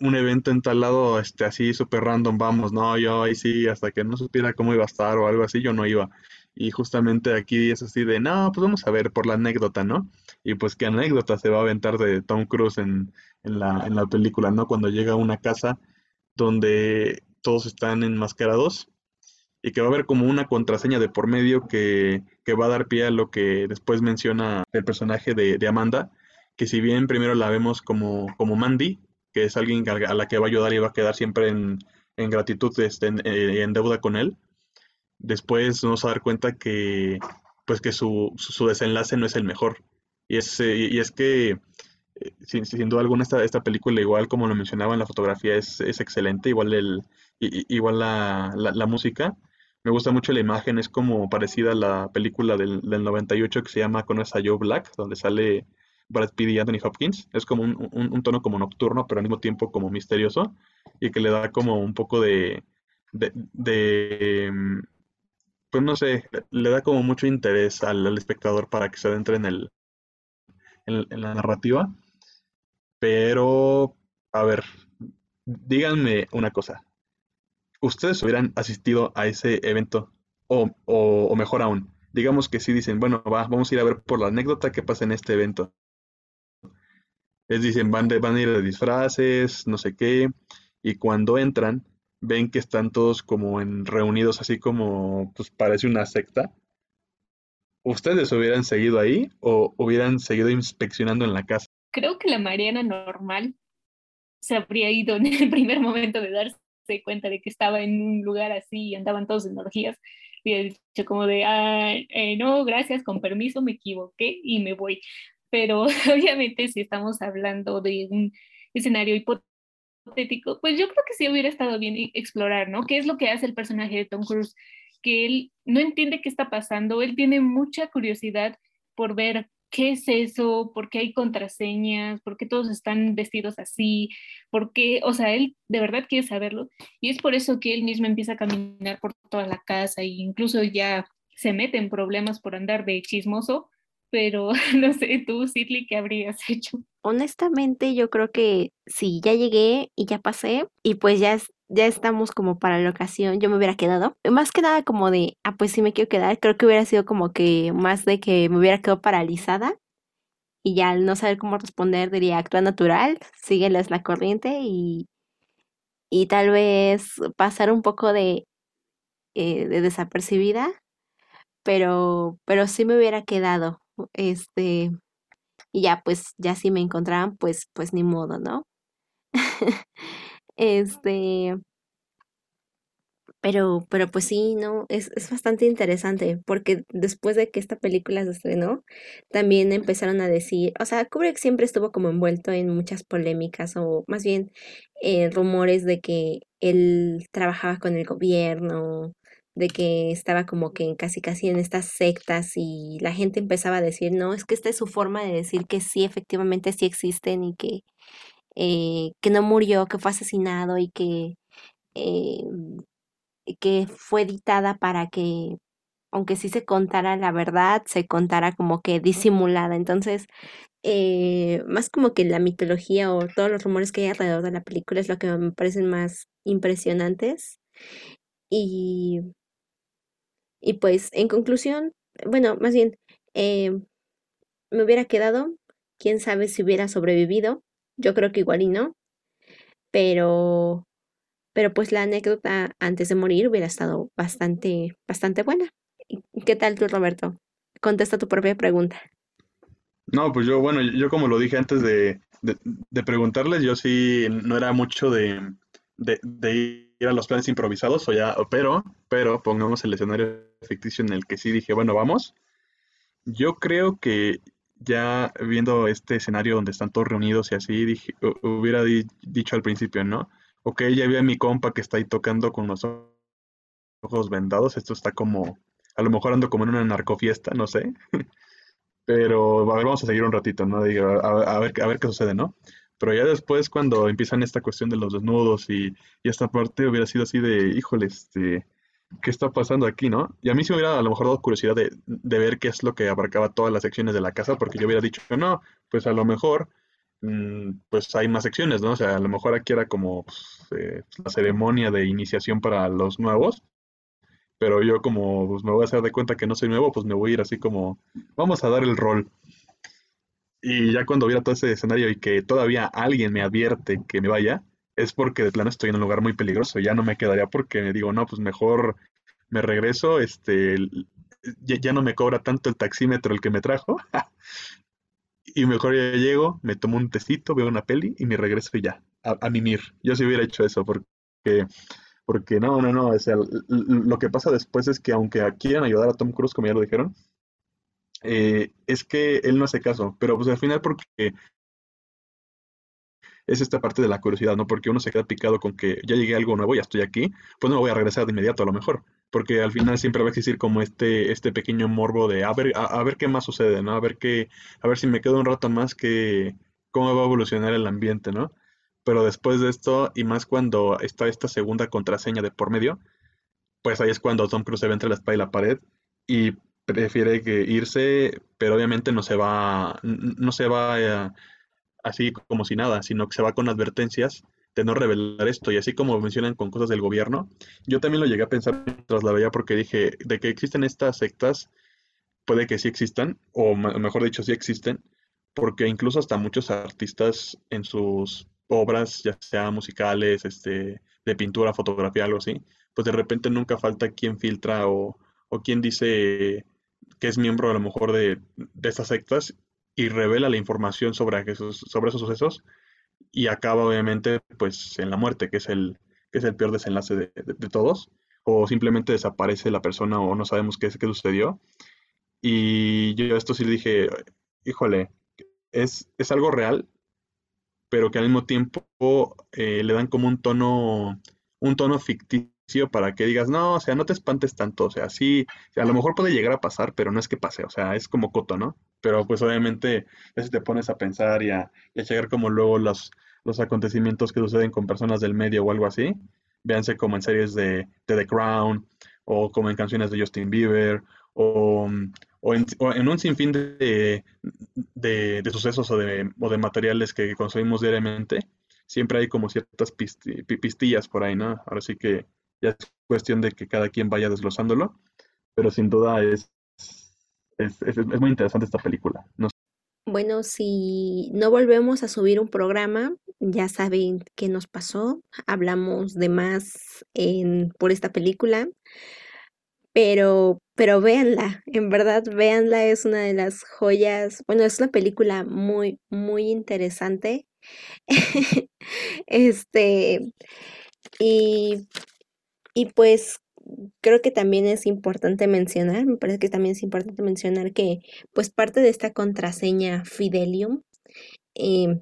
un evento en tal lado, este, así súper random, vamos, no, yo ahí sí, hasta que no supiera cómo iba a estar o algo así, yo no iba. Y justamente aquí es así de, no, pues vamos a ver por la anécdota, ¿no? Y pues qué anécdota se va a aventar de Tom Cruise en, en, la, en la película, ¿no? Cuando llega a una casa donde todos están enmascarados y que va a haber como una contraseña de por medio que, que va a dar pie a lo que después menciona el personaje de, de Amanda, que si bien primero la vemos como, como Mandy, que es alguien a la que va a ayudar y va a quedar siempre en, gratitud, este, eh, en, deuda con él. Después nos vamos a dar cuenta que, pues que su, su desenlace no es el mejor. Y es, y es que eh, sin, sin, duda alguna esta, esta película, igual como lo mencionaba en la fotografía, es, es excelente, igual, el, igual la, la, música. Me gusta mucho la imagen, es como parecida a la película del, del 98 que se llama Conoce a Joe Black, donde sale Brad Pitt y Anthony Hopkins. Es como un, un, tono como nocturno, pero al mismo tiempo como misterioso, y que le da como un poco de, de, de mm, pues no sé, le da como mucho interés al, al espectador para que se adentre en el, en, la narrativa. Pero, a ver, díganme una cosa. ¿Ustedes hubieran asistido a ese evento? O, o, mejor aún, digamos que sí dicen, bueno, va, vamos a ir a ver por la anécdota que pasa en este evento. Les dicen, van, van a ir de disfraces, no sé qué, y cuando entran, ven que están todos como en reunidos así como, pues parece una secta, ¿Ustedes hubieran seguido ahí o hubieran seguido inspeccionando en la casa? Creo que la Mariana normal se habría ido en el primer momento de darse cuenta de que estaba en un lugar así y andaban todos en energías. Y dicho como de, ah, eh, no, gracias, con permiso, me equivoqué y me voy. Pero obviamente si estamos hablando de un escenario hipotético, pues yo creo que sí hubiera estado bien explorar, ¿no? ¿Qué es lo que hace el personaje de Tom Cruise? que él no entiende qué está pasando, él tiene mucha curiosidad por ver qué es eso, por qué hay contraseñas, por qué todos están vestidos así, por qué, o sea, él de verdad quiere saberlo y es por eso que él mismo empieza a caminar por toda la casa e incluso ya se mete en problemas por andar de chismoso, pero no sé, tú, Sidley, ¿qué habrías hecho? Honestamente, yo creo que sí, ya llegué y ya pasé y pues ya ya estamos como para la ocasión, yo me hubiera quedado. Más que nada como de, ah, pues sí me quiero quedar. Creo que hubiera sido como que más de que me hubiera quedado paralizada y ya al no saber cómo responder diría, actúa natural, sígueles la corriente y, y tal vez pasar un poco de, eh, de desapercibida, pero, pero sí me hubiera quedado. Este, y ya, pues, ya si me encontraban, pues, pues ni modo, ¿no? Este, pero, pero pues sí, no, es, es bastante interesante porque después de que esta película se estrenó, también empezaron a decir, o sea, Kubrick siempre estuvo como envuelto en muchas polémicas o más bien eh, rumores de que él trabajaba con el gobierno, de que estaba como que casi casi en estas sectas y la gente empezaba a decir, no, es que esta es su forma de decir que sí, efectivamente sí existen y que eh, que no murió, que fue asesinado y que, eh, que fue editada para que, aunque sí se contara la verdad, se contara como que disimulada. Entonces, eh, más como que la mitología o todos los rumores que hay alrededor de la película es lo que me parecen más impresionantes. Y, y pues, en conclusión, bueno, más bien, me hubiera quedado, quién sabe si hubiera sobrevivido, yo creo que igual y no. Pero, pero pues la anécdota antes de morir hubiera estado bastante, bastante buena. ¿Qué tal tú, Roberto? Contesta tu propia pregunta. No, pues yo, bueno, yo como lo dije antes de, preguntarles, yo sí no era mucho de, de, ir a los planes improvisados, o ya, pero, pero pongamos el escenario ficticio en el que sí dije, bueno, vamos. Yo creo que ya viendo este escenario donde están todos reunidos y así, dije, hubiera dicho al principio, ¿no? Ok, ya vi a mi compa que está ahí tocando con los ojos vendados, esto está como, a lo mejor ando como en una narcofiesta, no sé, pero a ver, vamos a seguir un ratito, ¿no? Digo, a, ver, a ver qué sucede, ¿no? Pero ya después, cuando empiezan esta cuestión de los desnudos y, y esta parte, hubiera sido así de, híjole, este, qué está pasando aquí, ¿no? Y a mí sí me hubiera a lo mejor dado curiosidad de, ver qué es lo que abarcaba todas las secciones de la casa, porque yo hubiera dicho que no, pues a lo mejor, mm, pues hay más secciones, ¿no? O sea, a lo mejor aquí era como pues, eh, la ceremonia de iniciación para los nuevos, pero yo como pues, me voy a hacer de cuenta que no soy nuevo, pues me voy a ir así como, vamos a dar el rol. Y ya cuando viera todo ese escenario y que todavía alguien me advierte que me vaya, es porque de plano estoy en un lugar muy peligroso. Ya no me quedaría porque me digo, no, pues mejor me regreso, este, ya, no me cobra tanto el taxímetro el que me trajo. y mejor ya llego, me tomo un tecito, veo una peli y me regreso y ya. a, mimir. Yo sí hubiera hecho eso, porque, porque no, no, no. O sea, lo que pasa después es que aunque quieran ayudar a Tom Cruise, como ya lo dijeron, eh, es que él no hace caso. Pero pues al final porque es esta parte de la curiosidad, ¿no? Porque uno se queda picado con que ya llegué a algo nuevo, ya estoy aquí, pues no me voy a regresar de inmediato a lo mejor, porque al final siempre va a existir como este, este pequeño morbo de a ver, a, ver qué más sucede, ¿no? A ver qué, a ver si me quedo un rato más que cómo va a evolucionar el ambiente, ¿no? Pero después de esto, y más cuando está esta segunda contraseña de por medio, pues ahí es cuando Tom Cruise se ve entre la espalda y la pared y prefiere que irse, pero obviamente no se va, no se va a así como si nada, sino que se va con advertencias de no revelar esto. Y así como mencionan con cosas del gobierno, yo también lo llegué a pensar mientras la veía porque dije, de que existen estas sectas, puede que sí existan, o mejor dicho, sí existen, porque incluso hasta muchos artistas en sus obras, ya sea musicales, este, de pintura, fotografía, algo así, pues de repente nunca falta quien filtra o, o quien dice que es miembro a lo mejor de, de estas sectas y revela la información sobre esos, sobre esos sucesos y acaba obviamente pues en la muerte, que es el, que es el peor desenlace de, todos, o simplemente desaparece la persona o no sabemos qué, qué sucedió. Y yo esto sí le dije, híjole, es, es algo real, pero que al mismo tiempo eh, le dan como un tono, un tono ficticio para que digas, no, o sea, no te espantes tanto, o sea, sí, a lo mejor puede llegar a pasar, pero no es que pase, o sea, es como coto, ¿no? Pero pues obviamente si te pones a pensar y a, llegar como luego los, los acontecimientos que suceden con personas del medio o algo así, véanse como en series de, The Crown o como en canciones de Justin Bieber o, o, en, un sinfín de, de, sucesos o de, o de materiales que consumimos diariamente, siempre hay como ciertas pistillas por ahí, ¿no? Ahora sí que ya es cuestión de que cada quien vaya desglosándolo, pero sin duda es es, muy interesante esta película. Bueno, si no volvemos a subir un programa, ya saben qué nos pasó. Hablamos de más en, por esta película. Pero, pero véanla, en verdad, véanla, es una de las joyas. Bueno, es una película muy, muy interesante. este, y, y pues creo que también es importante mencionar, me parece que también es importante mencionar que pues parte de esta contraseña Fidelium em,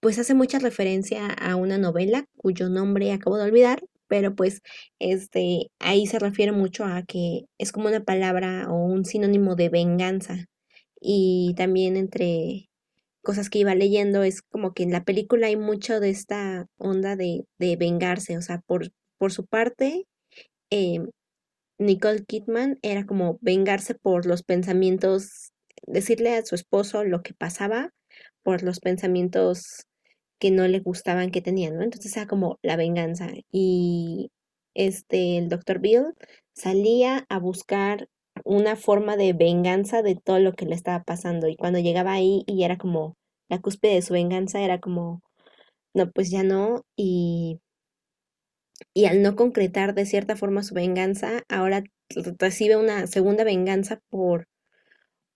pues hace mucha referencia a una novela cuyo nombre acabo de olvidar, pero pues este ahí se refiere mucho a que es como una palabra o un sinónimo de venganza. Y también entre cosas que iba leyendo es como que en la película hay mucho de esta onda de, de vengarse, o sea, por, por su parte Em, Nicole Kidman era como vengarse por los pensamientos, decirle a su esposo lo que pasaba por los pensamientos que no le gustaban que tenían, ¿no? Entonces era como la venganza. Y este, el doctor Bill salía a buscar una forma de venganza de todo lo que le estaba pasando. Y cuando llegaba ahí y era como la cúspide de su venganza, era como, no, pues ya no. Y y al no concretar de cierta forma su venganza, ahora recibe una segunda venganza por,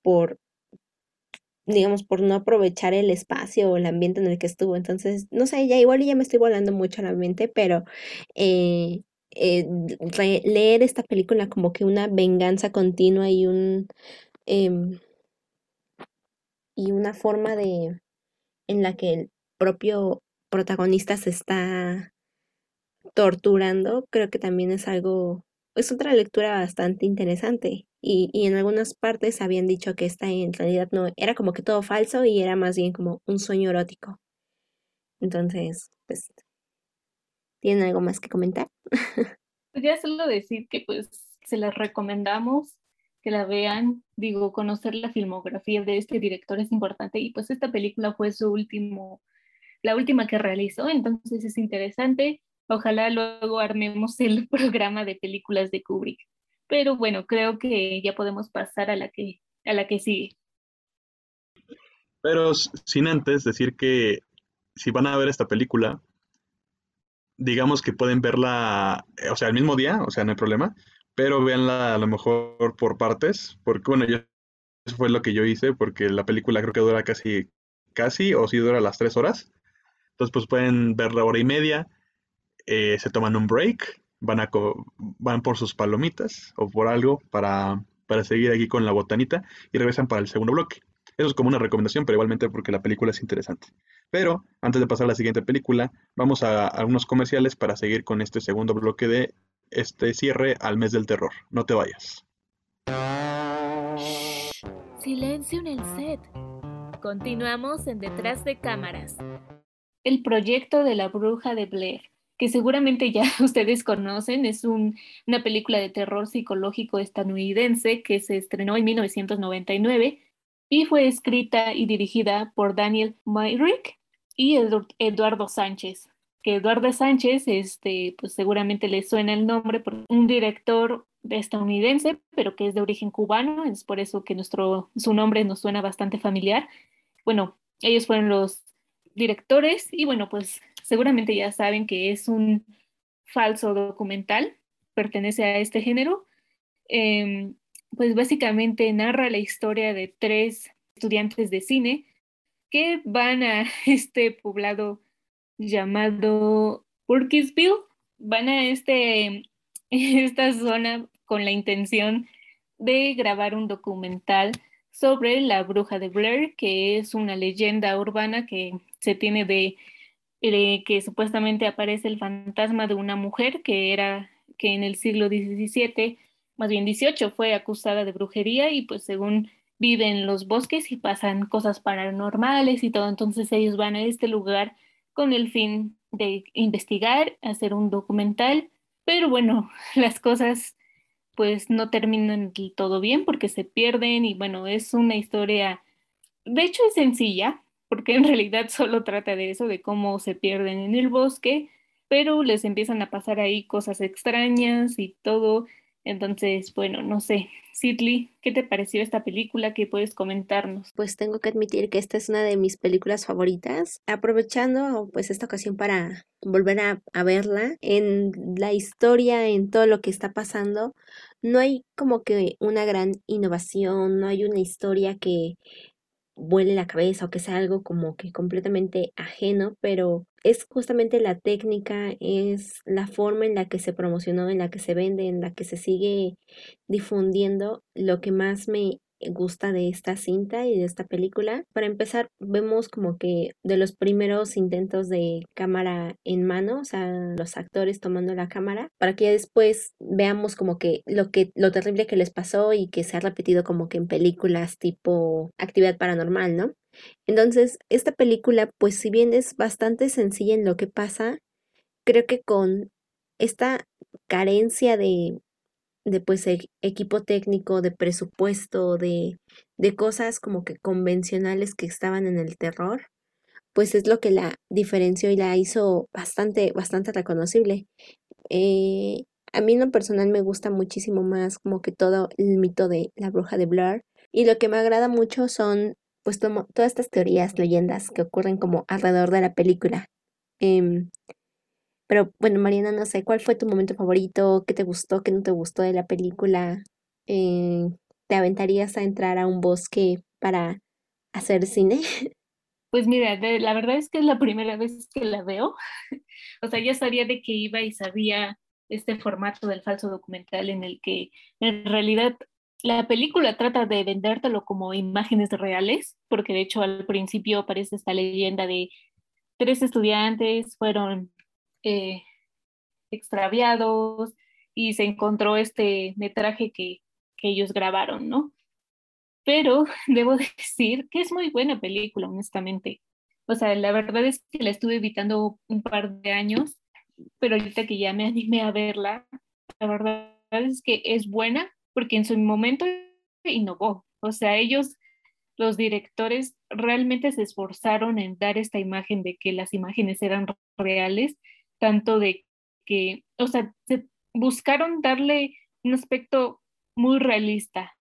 por, digamos, por no aprovechar el espacio o el ambiente en el que estuvo. Entonces, no sé, ya igual ya me estoy volando mucho a la mente, pero eh, eh, leer esta película como que una venganza continua y un em, y una forma de en la que el propio protagonista se está torturando, creo que también es algo, es otra lectura bastante interesante. Y, y en algunas partes habían dicho que esta en realidad no, era como que todo falso y era más bien como un sueño erótico. Entonces, pues, ¿tienen algo más que comentar? Ya solo decir que pues se las recomendamos, que la vean, digo, conocer la filmografía de este director es importante y pues esta película fue su último, la última que realizó, entonces es interesante Ojalá luego armemos el programa de películas de Kubrick. Pero bueno, creo que ya podemos pasar a la que, a la que sigue. Pero sin antes decir que si van a ver esta película, digamos que pueden verla, eh, o sea, el mismo día, o sea, no hay problema, pero véanla a lo mejor por partes, porque bueno, yo, eso fue lo que yo hice, porque la película creo que dura casi, casi, o si dura las tres horas. Entonces, pues pueden ver la hora y media, eh, se toman un break, van, a van por sus palomitas o por algo para, para seguir aquí con la botanita y regresan para el segundo bloque. Eso es como una recomendación, pero igualmente porque la película es interesante. Pero antes de pasar a la siguiente película, vamos a algunos comerciales para seguir con este segundo bloque de este cierre al mes del terror. No te vayas. Silencio en el set. Continuamos en Detrás de Cámaras. El proyecto de la bruja de Blair, que seguramente ya ustedes conocen, es una película de terror psicológico estadounidense que se estrenó en 1999 y fue escrita y dirigida por Daniel Myrick y Eduardo Sánchez. Que Eduardo Sánchez, este, pues seguramente le suena el nombre por un director estadounidense, pero que es de origen cubano, es por eso que nuestro, su nombre nos suena bastante familiar. Bueno, ellos fueron los directores y bueno, pues seguramente ya saben que es un falso documental, pertenece a este género. Em, pues básicamente narra la historia de tres estudiantes de cine que van a este poblado llamado Burkittsville, van a este, esta zona con la intención de grabar un documental sobre la bruja de Blair, que es una leyenda urbana que se tiene de, que supuestamente aparece el fantasma de una mujer que era que en el siglo XVII más bien 18, fue acusada de brujería y pues según vive en los bosques y pasan cosas paranormales y todo, entonces ellos van a este lugar con el fin de investigar, hacer un documental, pero bueno, las cosas pues no terminan todo bien porque se pierden y bueno, es una historia, de hecho es sencilla, porque en realidad solo trata de eso, de cómo se pierden en el bosque, pero les empiezan a pasar ahí cosas extrañas y todo, entonces, bueno, no sé. Sidley, ¿qué te pareció esta película? ¿Qué puedes comentarnos? Pues tengo que admitir que esta es una de mis películas favoritas. Aprovechando pues esta ocasión para volver a, a verla, en la historia, en todo lo que está pasando, no hay como que una gran innovación, no hay una historia que vuele la cabeza o que sea algo como que completamente ajeno, pero es justamente la técnica, es la forma en la que se promocionó, en la que se vende, en la que se sigue difundiendo lo que más me gusta de esta cinta y de esta película. Para empezar, vemos como que de los primeros intentos de cámara en mano, o sea, los actores tomando la cámara, para que después veamos como que lo que lo terrible que les pasó y que se ha repetido como que en películas tipo Actividad Paranormal, ¿no? Entonces, esta película, pues si bien es bastante sencilla en lo que pasa, creo que con esta carencia de de pues equipo técnico, de presupuesto, de, de cosas como que convencionales que estaban en el terror, pues es lo que la diferenció y la hizo bastante, bastante reconocible. Eh, a mí en lo personal me gusta muchísimo más como que todo el mito de la bruja de Blair y lo que me agrada mucho son pues todas estas teorías, leyendas que ocurren como alrededor de la película. Em, pero bueno, Mariana, no sé, ¿cuál fue tu momento favorito? ¿Qué te gustó? ¿Qué no te gustó de la película? Eh, ¿Te aventarías a entrar a un bosque para hacer cine? Pues mira, la verdad es que es la primera vez que la veo. o sea, ya sabía de qué iba y sabía este formato del falso documental en el que en realidad la película trata de vendértelo como imágenes reales, porque de hecho al principio aparece esta leyenda de tres estudiantes fueron eh, extraviados y se encontró este metraje que, que ellos grabaron, ¿no? Pero debo decir que es muy buena película, honestamente. O sea, la verdad es que la estuve evitando un par de años, pero ahorita que ya me animé a verla, la verdad es que es buena porque en su momento innovó. O sea, ellos, los directores, realmente se esforzaron en dar esta imagen de que las imágenes eran reales tanto de que, o sea, se buscaron darle un aspecto muy realista,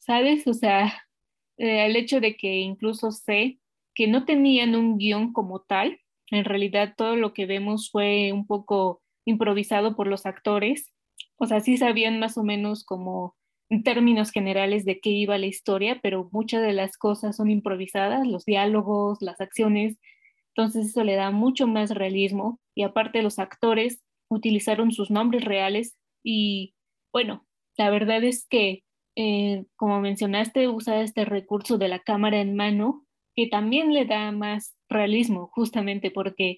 ¿sabes? O sea, eh, el hecho de que incluso sé que no tenían un guion como tal, en realidad todo lo que vemos fue un poco improvisado por los actores, o sea, sí sabían más o menos como en términos generales de qué iba la historia, pero muchas de las cosas son improvisadas, los diálogos, las acciones, Entonces eso le da mucho más realismo y aparte los actores utilizaron sus nombres reales y bueno, la verdad es que, eh, como mencionaste, usa este recurso de la cámara en mano que también le da más realismo, justamente porque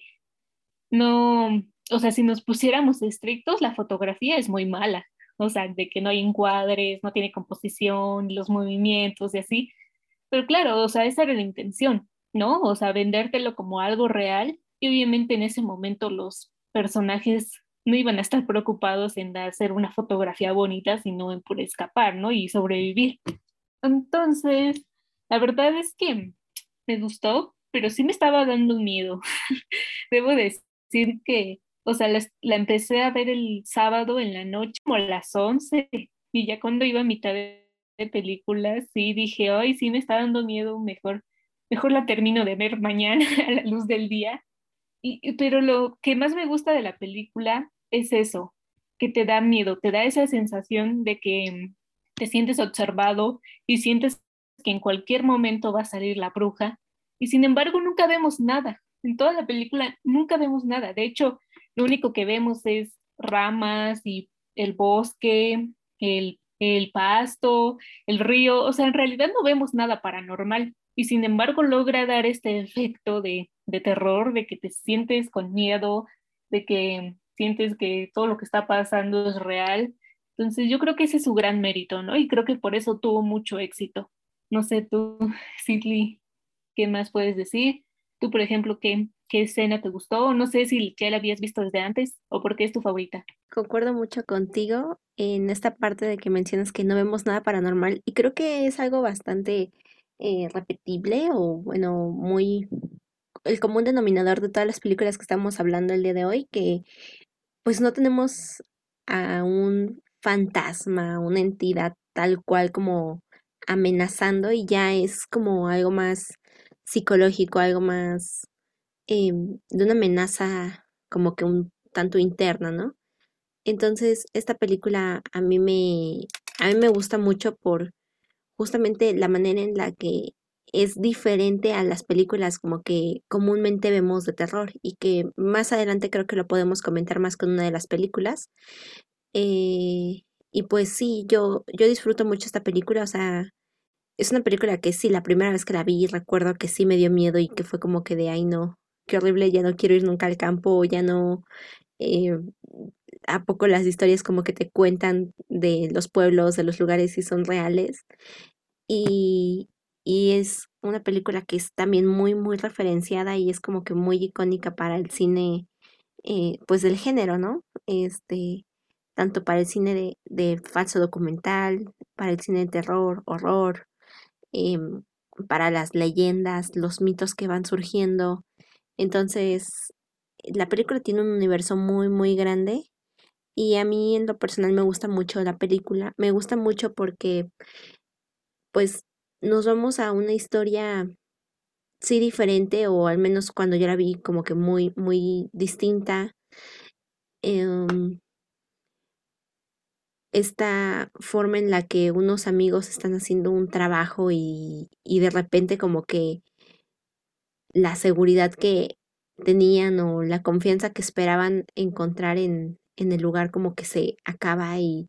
no, o sea, si nos pusiéramos estrictos, la fotografía es muy mala, o sea, de que no hay encuadres, no tiene composición, los movimientos y así. Pero claro, o sea, esa era la intención, ¿no? O sea, vendértelo como algo real y obviamente en ese momento los personajes no iban a estar preocupados en hacer una fotografía bonita, sino en por escapar, ¿no? Y sobrevivir. Entonces, la verdad es que me gustó, pero sí me estaba dando miedo. Debo decir que, o sea, la, la, empecé a ver el sábado en la noche, como a las 11, y ya cuando iba a mitad de, de película, sí dije, ay, sí me está dando miedo, mejor, mejor la termino de ver mañana a la luz del día. Y, pero lo que más me gusta de la película es eso, que te da miedo, te da esa sensación de que te sientes observado y sientes que en cualquier momento va a salir la bruja y sin embargo nunca vemos nada. En toda la película nunca vemos nada. De hecho, lo único que vemos es ramas y el bosque, el, el pasto, el río. O sea, en realidad no vemos nada paranormal y sin embargo logra dar este efecto de, de terror, de que te sientes con miedo, de que sientes que todo lo que está pasando es real. Entonces yo creo que ese es su gran mérito, ¿no? Y creo que por eso tuvo mucho éxito. No sé tú, Sidley, ¿qué más puedes decir? Tú, por ejemplo, ¿qué, qué escena te gustó? No sé si ya la habías visto desde antes o por qué es tu favorita. Concuerdo mucho contigo en esta parte de que mencionas que no vemos nada paranormal y creo que es algo bastante eh, repetible o bueno, muy el común denominador de todas las películas que estamos hablando el día de hoy, que pues no tenemos a un fantasma, una entidad tal cual como amenazando y ya es como algo más psicológico, algo más em, de una amenaza como que un tanto interna, ¿no? Entonces, esta película a mí me, a mí me gusta mucho por justamente la manera en la que es diferente a las películas como que comúnmente vemos de terror y que más adelante creo que lo podemos comentar más con una de las películas. Eh, y pues sí, yo, yo disfruto mucho esta película, o sea, es una película que sí, la primera vez que la vi recuerdo que sí me dio miedo y que fue como que de, ay no, qué horrible, ya no quiero ir nunca al campo, ya no... Eh, a poco las historias como que te cuentan de los pueblos, de los lugares y son reales. Y, y es una película que es también muy, muy referenciada y es como que muy icónica para el cine, eh, pues del género, ¿no? Este, tanto para el cine de, de falso documental, para el cine de terror, horror, em, para las leyendas, los mitos que van surgiendo. Entonces, la película tiene un universo muy, muy grande y a mí en lo personal me gusta mucho la película. Me gusta mucho porque, pues, nos vamos a una historia sí diferente o al menos cuando yo la vi como que muy, muy distinta. Em, esta forma en la que unos amigos están haciendo un trabajo y, y de repente como que la seguridad que tenían o la confianza que esperaban encontrar en, en el lugar como que se acaba y,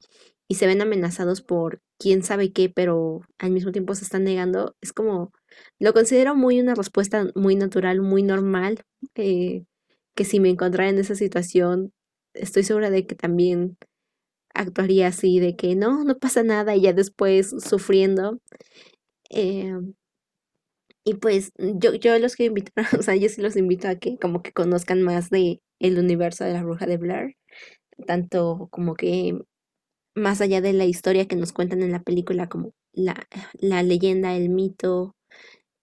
y se ven amenazados por quién sabe qué, pero al mismo tiempo se están negando, es como, lo considero muy una respuesta muy natural, muy normal, eh, que si me encontrara en esa situación, estoy segura de que también actuaría así, de que no, no pasa nada y ya después sufriendo. Eh, y pues yo, yo los quiero invitar, o sea, yo sí los invito a que como que conozcan más de el universo de la bruja de Blair, tanto como que más allá de la historia que nos cuentan en la película, como la, la leyenda, el mito,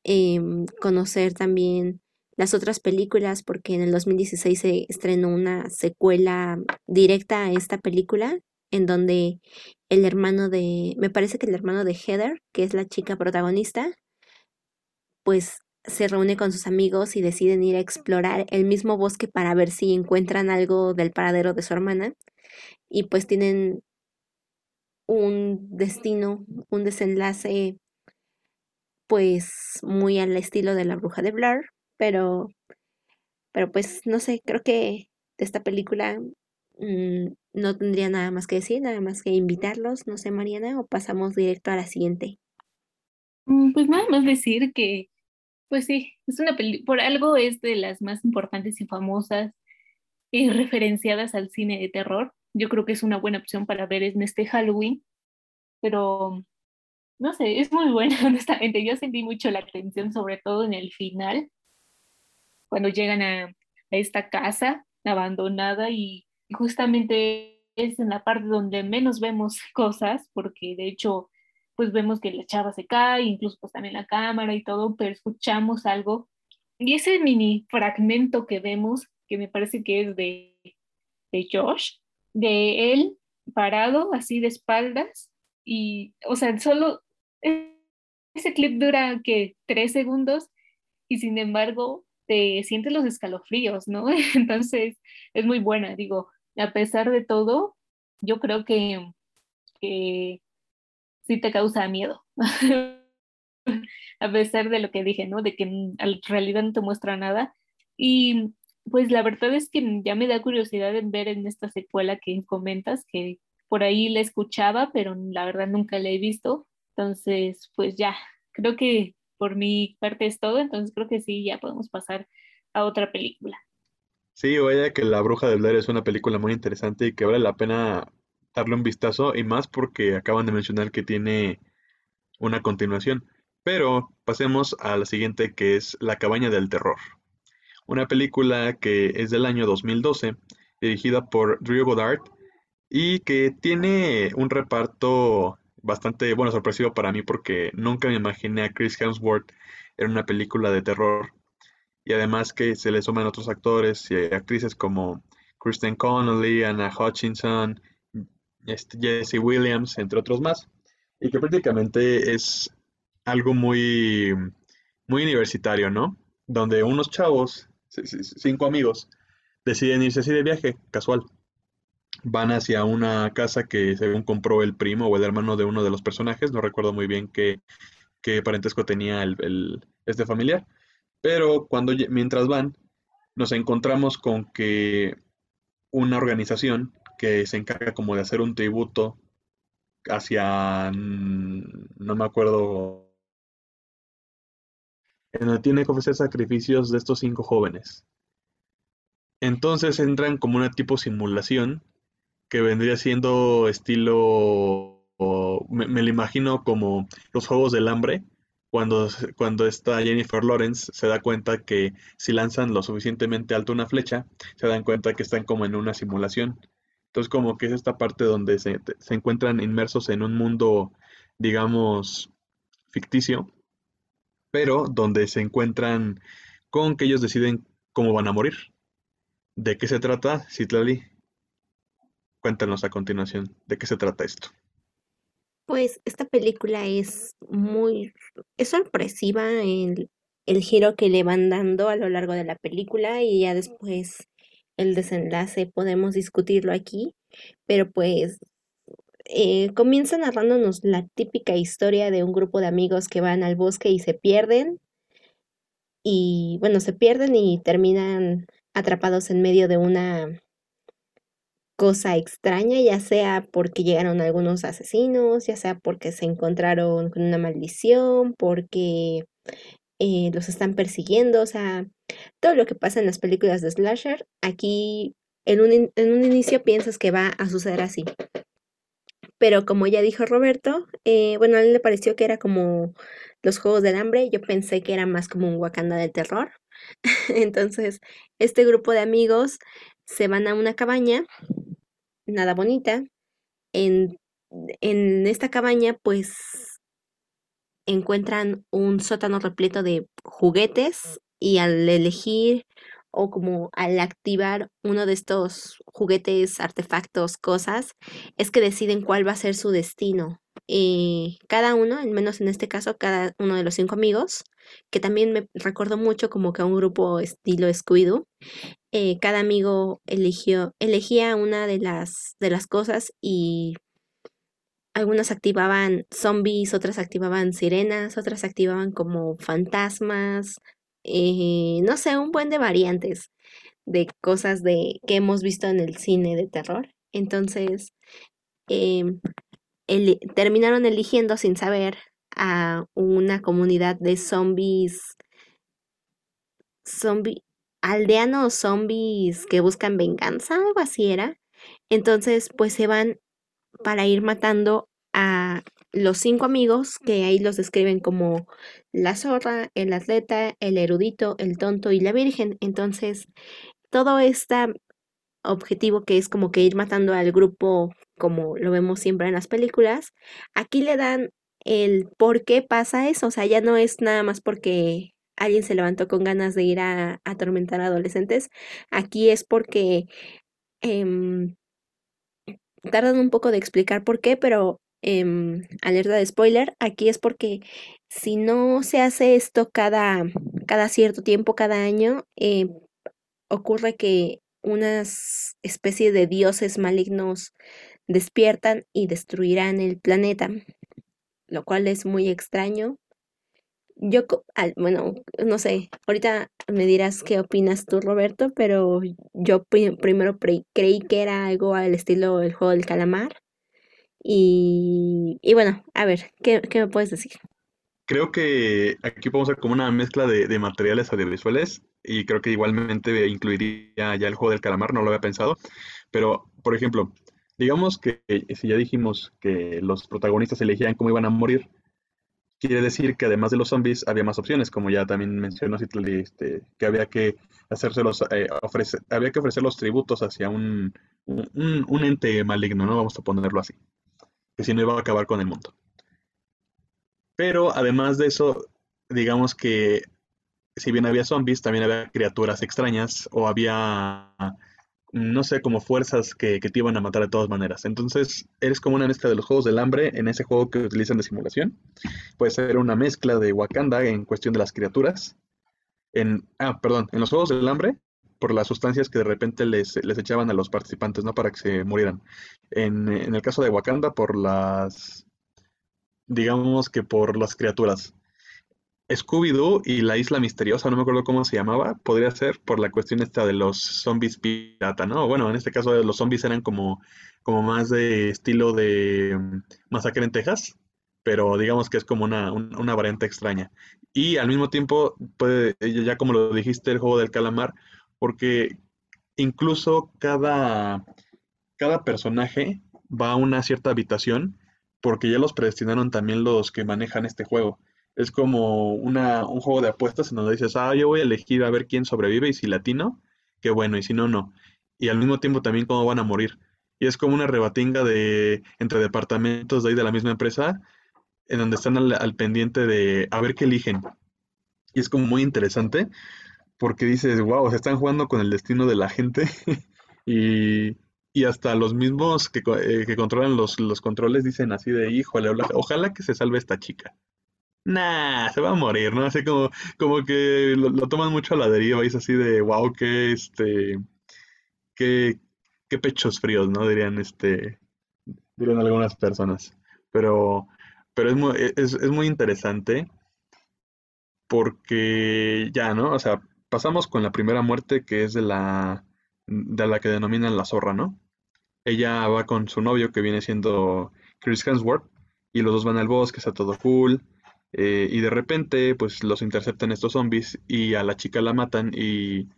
em, conocer también las otras películas, porque en el 2016 se estrenó una secuela directa a esta película, en donde el hermano de, me parece que el hermano de Heather, que es la chica protagonista, pues se reúne con sus amigos y deciden ir a explorar el mismo bosque para ver si encuentran algo del paradero de su hermana. Y pues tienen un destino, un desenlace pues muy al estilo de la bruja de Blair, pero Pero pues no sé, creo que de esta película mm, no tendría nada más que decir, nada más que invitarlos, no sé, Mariana, o pasamos directo a la siguiente. Mm, Pues nada más decir que, pues sí, es una peli, por algo es de las más importantes y famosas y referenciadas al cine de terror. Yo creo que es una buena opción para ver en este Halloween, pero no sé, es muy buena, honestamente. Yo sentí mucho la tensión, sobre todo en el final, cuando llegan a, a esta casa abandonada y justamente es en la parte donde menos vemos cosas, porque de hecho, pues vemos que la chava se cae, incluso pues también la cámara y todo, pero escuchamos algo. Y ese mini fragmento que vemos, que me parece que es de, de Josh, de él parado así de espaldas, y, o sea, solo e- ese clip dura que tres segundos y sin embargo te sientes los escalofríos, ¿no? Entonces es muy buena, digo, a pesar de todo, yo creo que, que sí te causa miedo. a pesar de lo que dije, ¿no? De que en realidad no te muestra nada. Y pues la verdad es que ya me da curiosidad en ver en esta secuela que comentas, que por ahí la escuchaba, pero la verdad nunca la he visto. Entonces, pues ya, creo que por mi parte es todo, entonces creo que sí, ya podemos pasar a otra película. Sí, vaya que La Bruja de Blair es una película muy interesante y que vale la pena darle un vistazo y más porque acaban de mencionar que tiene una continuación. Pero pasemos a la siguiente que es La Cabaña del Terror, una película que es del año 2012, dirigida por Drew Goddard y que tiene un reparto bastante, bueno, sorpresivo para mí porque nunca me imaginé a Chris Hemsworth en una película de terror y además que se le suman otros actores y actrices como Kristen Connolly, Anna Hutchinson, este, Jesse Williams, entre otros más, y que prácticamente es algo muy, muy universitario, ¿no? Donde unos chavos, cinco amigos, deciden irse así de viaje, casual. Van hacia una casa que según compró el primo o el hermano de uno de los personajes, no recuerdo muy bien qué, qué parentesco tenía el, este familiar, pero cuando, mientras van, nos encontramos con que una organización que se encarga como de hacer un tributo hacia, no me acuerdo, tiene que ofrecer sacrificios de estos cinco jóvenes. Entonces entran como una tipo simulación que vendría siendo estilo, me, me lo imagino como los Juegos del Hambre, cuando, cuando está Jennifer Lawrence se da cuenta que si lanzan lo suficientemente alto una flecha, se dan cuenta que están como en una simulación. Entonces como que es esta parte donde se, se encuentran inmersos en un mundo, digamos, ficticio, pero donde se encuentran con que ellos deciden cómo van a morir. ¿De qué se trata, Citlali? Cuéntanos a continuación, ¿de qué se trata esto? Pues esta película es muy, es sorpresiva el, el giro que le van dando a lo largo de la película y ya después el desenlace podemos discutirlo aquí, pero pues eh, comienza narrándonos la típica historia de un grupo de amigos que van al bosque y se pierden y bueno, se pierden y terminan atrapados en medio de una cosa extraña, ya sea porque llegaron algunos asesinos, ya sea porque se encontraron con una maldición, porque eh, los están persiguiendo, o sea, todo lo que pasa en las películas de slasher, aquí en un, en un inicio piensas que va a suceder así. Pero como ya dijo Roberto, eh, bueno, a él le pareció que era como los Juegos del Hambre, yo pensé que era más como un Wakanda de terror. Entonces, este grupo de amigos se van a una cabaña, nada bonita. En, en esta cabaña, pues encuentran un sótano repleto de juguetes y al elegir o como al activar uno de estos juguetes, artefactos, cosas, es que deciden cuál va a ser su destino. Eh, cada uno, al menos en este caso, cada uno de los cinco amigos, que también me recordó mucho como que a un grupo estilo Scooby-Doo, eh, cada amigo eligió, elegía una de las, de las cosas y algunas activaban zombies, otras activaban sirenas, otras activaban como fantasmas, eh, no sé, un buen de variantes. de cosas de que hemos visto en el cine de terror. Entonces, em, terminaron eligiendo sin saber a una comunidad de zombies, zombie, aldeanos zombies que buscan venganza, algo así era. Entonces, pues se van para ir matando los cinco amigos, que ahí los describen como la zorra, el atleta, el erudito, el tonto y la virgen. Entonces, todo este objetivo que es como que ir matando al grupo, como lo vemos siempre en las películas, aquí le dan el por qué pasa eso. O sea, ya no es nada más porque alguien se levantó con ganas de ir a, atormentar a adolescentes. Aquí es porque em, tardan un poco de explicar por qué, pero em, alerta de spoiler, aquí es porque si no se hace esto cada, cada cierto tiempo, cada año, eh, ocurre que unas especies de dioses malignos despiertan y destruirán el planeta, lo cual es muy extraño. Yo, bueno, no sé, ahorita me dirás qué opinas tú, Roberto, pero yo pri- primero creí que era algo al estilo el juego del calamar. Y, y bueno, a ver, ¿qué, qué me puedes decir? Creo que aquí podemos hacer como una mezcla de, de materiales audiovisuales y creo que igualmente incluiría ya el juego del calamar, no lo había pensado, pero por ejemplo, digamos que si ya dijimos que los protagonistas elegían cómo iban a morir, quiere decir que además de los zombies había más opciones, como ya también mencionó este, que había que hacérselos, eh, ofrecer, había que ofrecer los tributos hacia un- un ente maligno, ¿no? Vamos a ponerlo así, que si no iba a acabar con el mundo. Pero además de eso, digamos que si bien había zombies, también había criaturas extrañas o había, no sé, como fuerzas que, te iban a matar de todas maneras. Entonces, eres como una mezcla de los juegos del hambre en ese juego que utilizan de simulación. Puede ser una mezcla de Wakanda en cuestión de las criaturas. En, ah, perdón, en los juegos del hambre, por las sustancias que de repente les, les echaban a los participantes, ¿no? Para que se murieran. En, en el caso de Wakanda, por las, digamos que por las criaturas. Scooby-Doo y la isla misteriosa, no me acuerdo cómo se llamaba, podría ser por la cuestión esta de los zombies pirata, ¿no? Bueno, en este caso los zombies eran como, como más de estilo de mm, Masacre en Texas, pero digamos que es como una, un- una variante extraña. Y al mismo tiempo, puede, ya como lo dijiste, el juego del calamar, porque incluso cada, cada personaje va a una cierta habitación porque ya los predestinaron también los que manejan este juego. Es como una, un juego de apuestas en donde dices, ah, yo voy a elegir a ver quién sobrevive y si latino, qué bueno, y si no, no. Y al mismo tiempo también cómo van a morir. Y es como una rebatinga de, entre departamentos de ahí de la misma empresa, en donde están al, al pendiente de a ver qué eligen. Y es como muy interesante porque dices, wow, se están jugando con el destino de la gente y, y hasta los mismos que, eh, que controlan los, los controles dicen así de, híjole, ojalá que se salve esta chica. Nah, se va a morir, ¿no? Así como, como que lo, lo toman mucho a la deriva y es así de, wow, qué, este, qué, qué pechos fríos, ¿no? Dirían, este, dirían algunas personas. Pero, pero es muy, es, es muy interesante porque ya, ¿no? O sea, pasamos con la primera muerte que es de la, de la que denominan la zorra, ¿no? Ella va con su novio que viene siendo Chris Hemsworth y los dos van al bosque, está todo cool eh, y de repente pues los interceptan estos zombies y a la chica la matan y,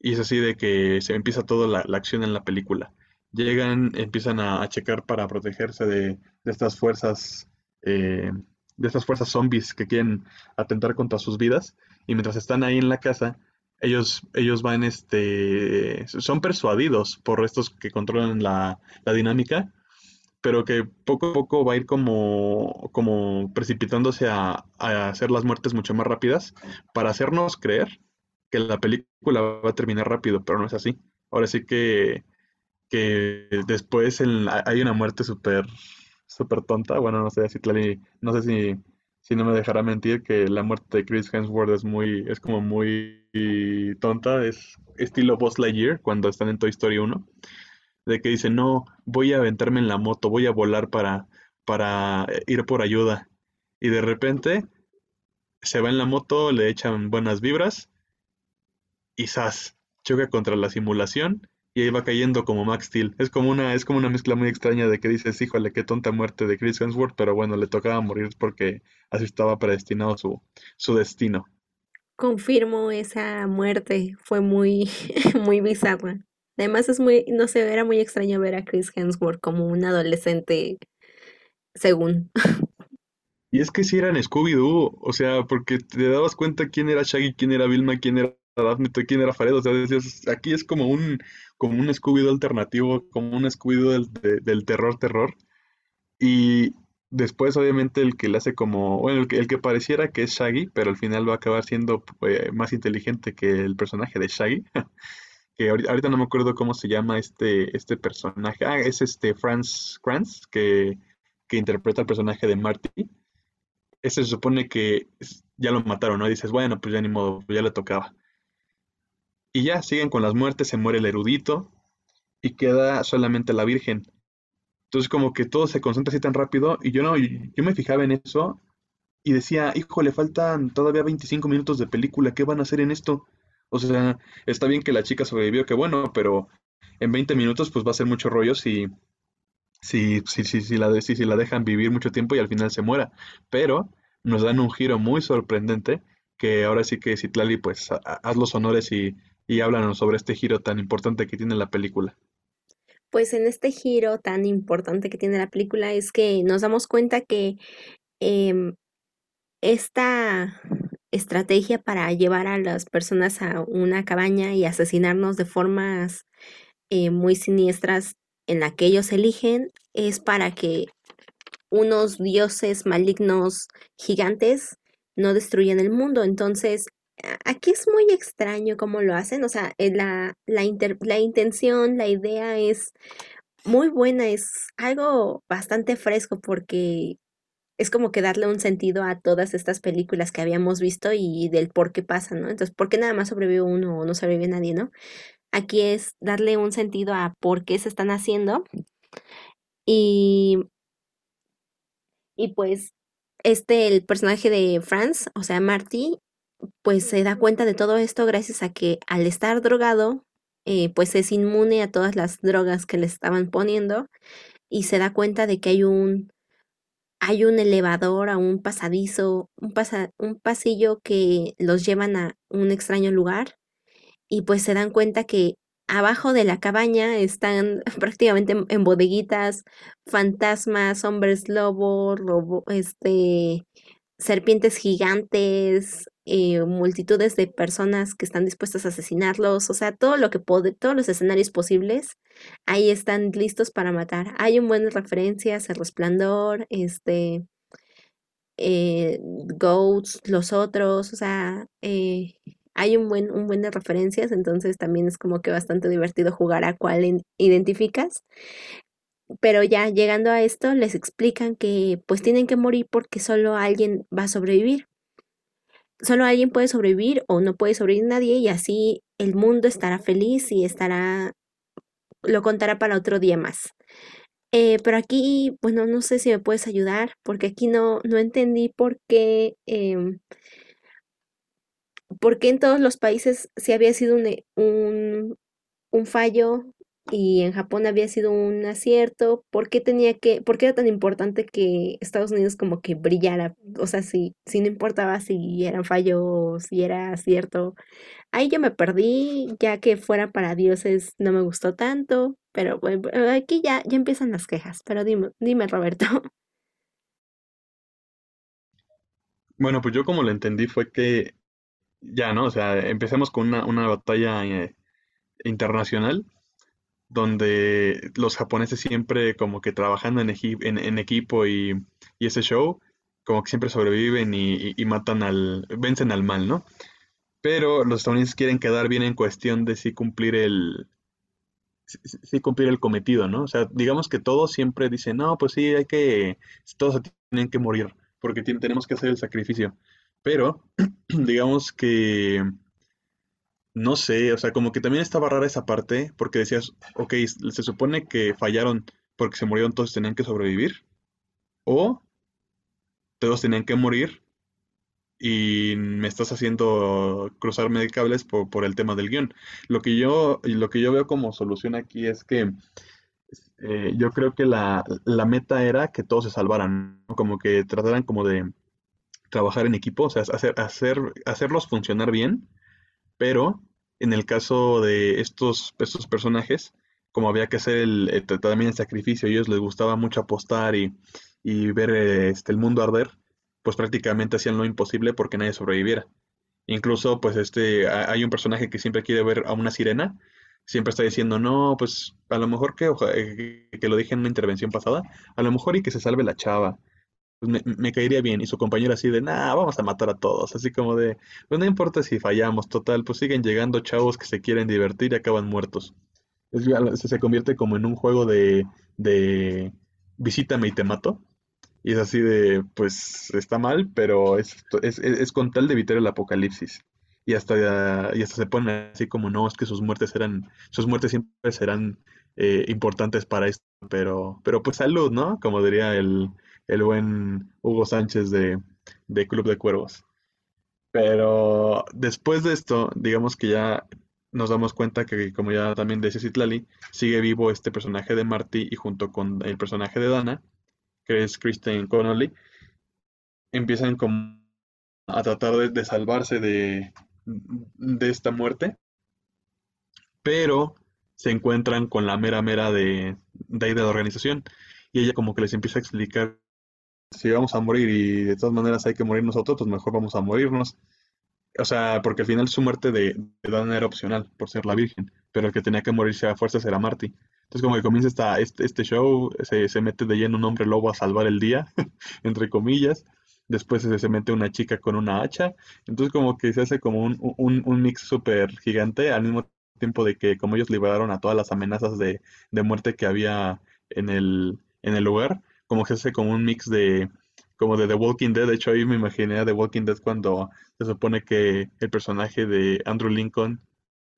es así de que se empieza toda la, la acción en la película. Llegan, empiezan a, a checar para protegerse de, de estas fuerzas, eh, de estas fuerzas zombies que quieren atentar contra sus vidas. Y mientras están ahí en la casa, ellos, ellos van, este, son persuadidos por estos que controlan la, la dinámica, pero que poco a poco va a ir como, como precipitándose a, a hacer las muertes mucho más rápidas para hacernos creer que la película va a terminar rápido, pero no es así. Ahora sí que, que después hay una muerte súper súper tonta. Bueno, no sé si Tlali- no sé si, si no me dejará mentir que la muerte de Chris Hemsworth es muy, es como muy tonta, es estilo Buzz Lightyear cuando están en Toy Story 1, de que dice, no, voy a aventarme en la moto, voy a volar para, para eh, ir por ayuda. Y de repente se va en la moto, le echan buenas vibras y ¡zas! choca contra la simulación y ahí va cayendo como Max Steel. Es como una, es como una mezcla muy extraña de que dices, híjole, qué tonta muerte de Chris Hemsworth, pero bueno, le tocaba morir porque así estaba predestinado su, su destino. Confirmo esa muerte, fue muy, muy bizarra. Además es muy, no sé, era muy extraño ver a Chris Hemsworth como un adolescente, según. Y es que si eran Scooby-Doo, o sea, porque te dabas cuenta quién era Shaggy, quién era Vilma, quién era Daphne, quién era Fared, o sea, aquí es como un, como un alternativo, como un Scooby-Doo del, terror, terror. Y después, obviamente, el que le hace como, bueno, el que, el que pareciera que es Shaggy, pero al final va a acabar siendo eh, más inteligente que el personaje de Shaggy. que ahorita, no me acuerdo cómo se llama este, este personaje. Ah, es este Franz Kranz, que, que interpreta el personaje de Marty ese se supone que ya lo mataron, ¿no? dices, bueno, pues ya ni modo, ya le tocaba. Y ya siguen con las muertes, se muere el erudito y queda solamente la Virgen. Entonces como que todo se concentra así tan rápido y yo no, yo me fijaba en eso y decía, hijo, le faltan todavía 25 minutos de película, ¿qué van a hacer en esto? O sea, está bien que la chica sobrevivió, que bueno, pero en 20 minutos pues va a ser mucho rollo si, si, si, si, si, la, si, si la dejan vivir mucho tiempo y al final se muera. Pero nos dan un giro muy sorprendente que ahora sí que Citlali, pues haz los honores y, y háblanos sobre este giro tan importante que tiene la película. Pues en este giro tan importante que tiene la película es que nos damos cuenta que em, esta estrategia para llevar a las personas a una cabaña y asesinarnos de formas eh, muy siniestras en la que ellos eligen es para que unos dioses malignos gigantes no destruyan el mundo. Entonces, aquí es muy extraño cómo lo hacen. O sea, eh, la, la, la intención, la idea es muy buena, es algo bastante fresco porque es como que darle un sentido a todas estas películas que habíamos visto y del por qué pasa, ¿no? Entonces, ¿por qué nada más sobrevive uno o no sobrevive nadie, ¿no? Aquí es darle un sentido a por qué se están haciendo. Y, y pues este, el personaje de Franz, o sea, Marty, pues se da cuenta de todo esto gracias a que al estar drogado, eh, pues es inmune a todas las drogas que le estaban poniendo y se da cuenta de que hay un hay un elevador a un pasadizo, un, un pasillo que los llevan a un extraño lugar y pues se dan cuenta que abajo de la cabaña están prácticamente en bodeguitas fantasmas, hombres lobo, este, serpientes gigantes, multitudes de personas que están dispuestas a asesinarlos, o sea, todo lo que todos los escenarios posibles, ahí están listos para matar. Hay un buen referencias, el resplandor, este, eh, Goats, los otros, o sea, eh, hay un buen, un buen de referencias, entonces también es como que bastante divertido jugar a cuál identificas. Pero ya llegando a esto, les explican que pues tienen que morir porque solo alguien va a sobrevivir. Solo alguien puede sobrevivir o no puede sobrevivir nadie y así el mundo estará feliz y estará, lo contará para otro día más. Eh, pero aquí, bueno, no sé si me puedes ayudar porque aquí no, no entendí por qué... Em, porque en todos los países si había sido un, un, fallo y en Japón había sido un acierto, ¿por qué tenía que, por qué era tan importante que Estados Unidos como que brillara? O sea, si, si no importaba si eran fallos o si era acierto. Ahí yo me perdí, ya que fuera para dioses no me gustó tanto, pero bueno, aquí ya, ya empiezan las quejas, pero dime, dime Roberto. Bueno, pues yo como lo entendí fue que ya, ¿no? O sea, empecemos con una, una batalla eh, internacional donde los japoneses siempre como que trabajando en, equipo y, ese show, como que siempre sobreviven y, matan al, vencen al mal, ¿no? Pero los estadounidenses quieren quedar bien en cuestión de si cumplir el, si, cumplir el cometido, ¿no? O sea, digamos que todos siempre dicen, no, pues sí, hay que, todos tienen que morir, porque tenemos que hacer el sacrificio. Pero, digamos que no sé, o sea, como que también estaba rara esa parte, porque decías, ok, se supone que fallaron porque se murieron, todos tenían que sobrevivir, o todos tenían que morir y me estás haciendo cruzarme de cables por, por el tema del guion. Lo que yo, lo que yo veo como solución aquí es que eh, yo creo que la, la meta era que todos se salvaran. Como que trataran como de trabajar en equipo, o sea, hacer, hacer, hacerlos funcionar bien, pero en el caso de estos, estos personajes, como había que hacer el, también el sacrificio, a ellos les gustaba mucho apostar y, y ver eh, este, el mundo arder, pues prácticamente hacían lo imposible porque nadie sobreviviera. Incluso, pues este, ha- hay un personaje que siempre quiere ver a una sirena, siempre está diciendo, no, pues a lo mejor que, eh, que, que lo dije en una intervención pasada, a lo mejor y que se salve la chava, pues me, caería bien. Y su compañero así de, nah, vamos a matar a todos, así como de, pues no importa si fallamos, total, pues siguen llegando chavos que se quieren divertir y acaban muertos. Se convierte como en un juego de, de visítame y te mato. Y es así de, pues está mal, pero es, es, es- es con tal de evitar el apocalipsis. Y hasta, y hasta se ponen así como, no, es que sus muertes eran, sus muertes siempre serán eh, importantes para esto, pero, pero pues salud, ¿no? Como diría el, el buen Hugo Sánchez de, de Club de Cuervos. Pero después de esto, digamos que ya nos damos cuenta que, como ya también decía Citlali, sigue vivo este personaje de Marty y junto con el personaje de Dana, que es Kristen Connolly, empiezan como a tratar de, de salvarse de, de esta muerte, pero se encuentran con la mera mera de, de ahí de la organización y ella como que les empieza a explicar si vamos a morir y de todas maneras hay que morir nosotros, pues mejor vamos a morirnos. O sea, porque al final su muerte de, de Dana era opcional por ser la Virgen, pero el que tenía que morirse a fuerzas era Marty. Entonces como que comienza esta, este, este show, se, se mete de lleno un hombre lobo a salvar el día, entre comillas. Después se, se mete una chica con una hacha. Entonces como que se hace como un, un, un mix súper gigante, al mismo tiempo de que como ellos liberaron a todas las amenazas de, de muerte que había en el, en el lugar, como que hace como un mix de, como de The Walking Dead. De hecho, ahí me imaginé a The Walking Dead cuando se supone que el personaje de Andrew Lincoln,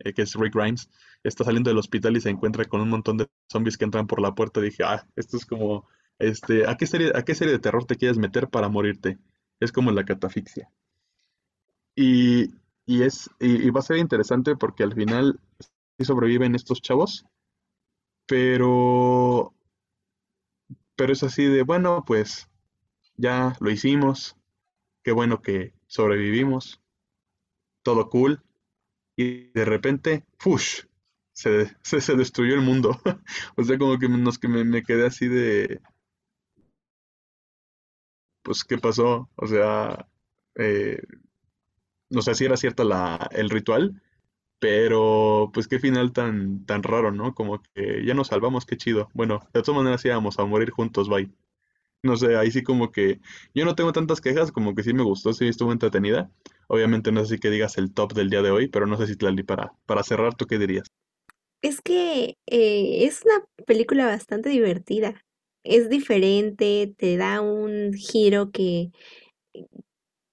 eh, que es Rick Grimes, está saliendo del hospital y se encuentra con un montón de zombies que entran por la puerta. Dije, ah, esto es como, este, ¿a qué serie, a qué serie de terror te quieres meter para morirte? Es como la catafixia. Y, y es, y, y va a ser interesante porque al final sí sobreviven estos chavos, pero, pero es así de, bueno, pues ya lo hicimos, qué bueno que sobrevivimos, todo cool, y de repente, ¡fush! Se, se, se destruyó el mundo. O sea, como que, nos, que me, quedé así de, pues, ¿qué pasó? O sea, eh, no sé si era cierta la, el ritual, pero pues qué final tan, tan raro, ¿no? Como que ya nos salvamos, qué chido. Bueno, de todas maneras íbamos a morir juntos, bye. No sé, ahí sí como que yo no tengo tantas quejas, como que sí me gustó, sí estuvo entretenida. Obviamente no sé si que digas el top del día de hoy, pero no sé si Tlali, para, para cerrar, ¿tú qué dirías? Es que eh, es una película bastante divertida. Es diferente, te da un giro que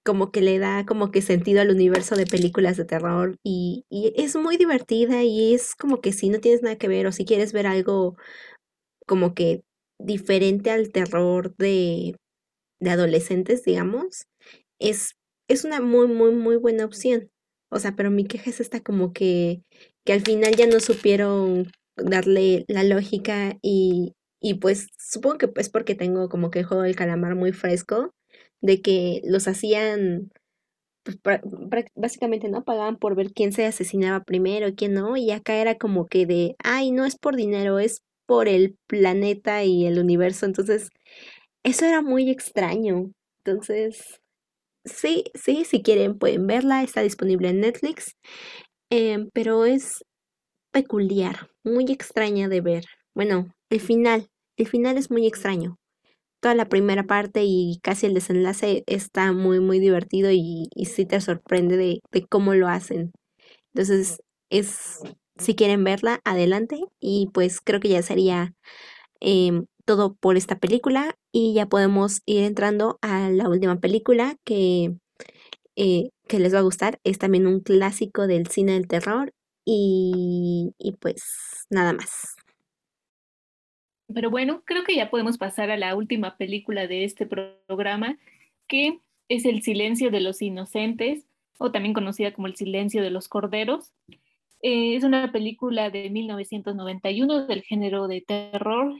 como que le da como que sentido al universo de películas de terror y, y es muy divertida y es como que si no tienes nada que ver o si quieres ver algo como que diferente al terror de, de adolescentes, digamos, es, es una muy, muy, muy buena opción. O sea, pero mi queja es esta como que, que al final ya no supieron darle la lógica y, y pues supongo que es porque tengo como que el juego del calamar muy fresco, de que los hacían, pues básicamente, ¿no? Pagaban por ver quién se asesinaba primero quién no, y acá era como que de, ay, no es por dinero, es por el planeta y el universo, entonces eso era muy extraño. Entonces, sí, sí, si quieren pueden verla, está disponible en Netflix, em, pero es peculiar, muy extraña de ver. Bueno, el final, el final es muy extraño. Toda la primera parte y casi el desenlace está muy, muy divertido y, y sí te sorprende de, cómo lo hacen. Entonces, es, si quieren verla, adelante. Y pues creo que ya sería em, todo por esta película y ya podemos ir entrando a la última película que, eh, que les va a gustar. Es también un clásico del cine del terror y, y pues nada más. Pero bueno, creo que ya podemos pasar a la última película de este programa, que es El silencio de los inocentes, o también conocida como El silencio de los corderos. Eh, es una película de 1991 del género de terror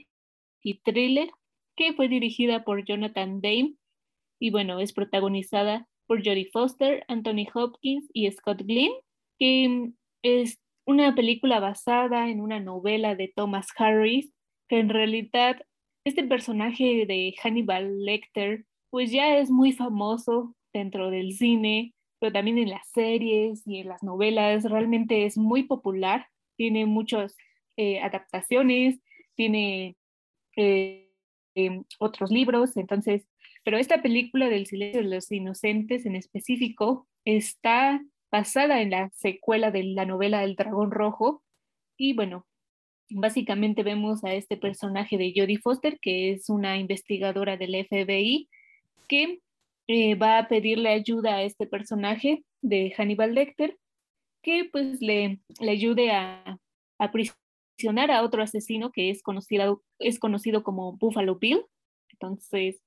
y thriller que fue dirigida por Jonathan Dame y bueno, es protagonizada por Jodie Foster, Anthony Hopkins y Scott Glenn, que es una película basada en una novela de Thomas Harris, en realidad este personaje de Hannibal Lecter pues ya es muy famoso dentro del cine, pero también en las series y en las novelas, realmente es muy popular, tiene muchas eh, adaptaciones, tiene eh, em, otros libros, entonces, pero esta película del silencio de los inocentes en específico está basada en la secuela de la novela del dragón rojo y bueno, básicamente vemos a este personaje de Jodie Foster, que es una investigadora del FBI, que eh, va a pedirle ayuda a este personaje de Hannibal Lecter, que pues le, le ayude a, a prisionar a otro asesino que es conocido, es conocido como Buffalo Bill. Entonces,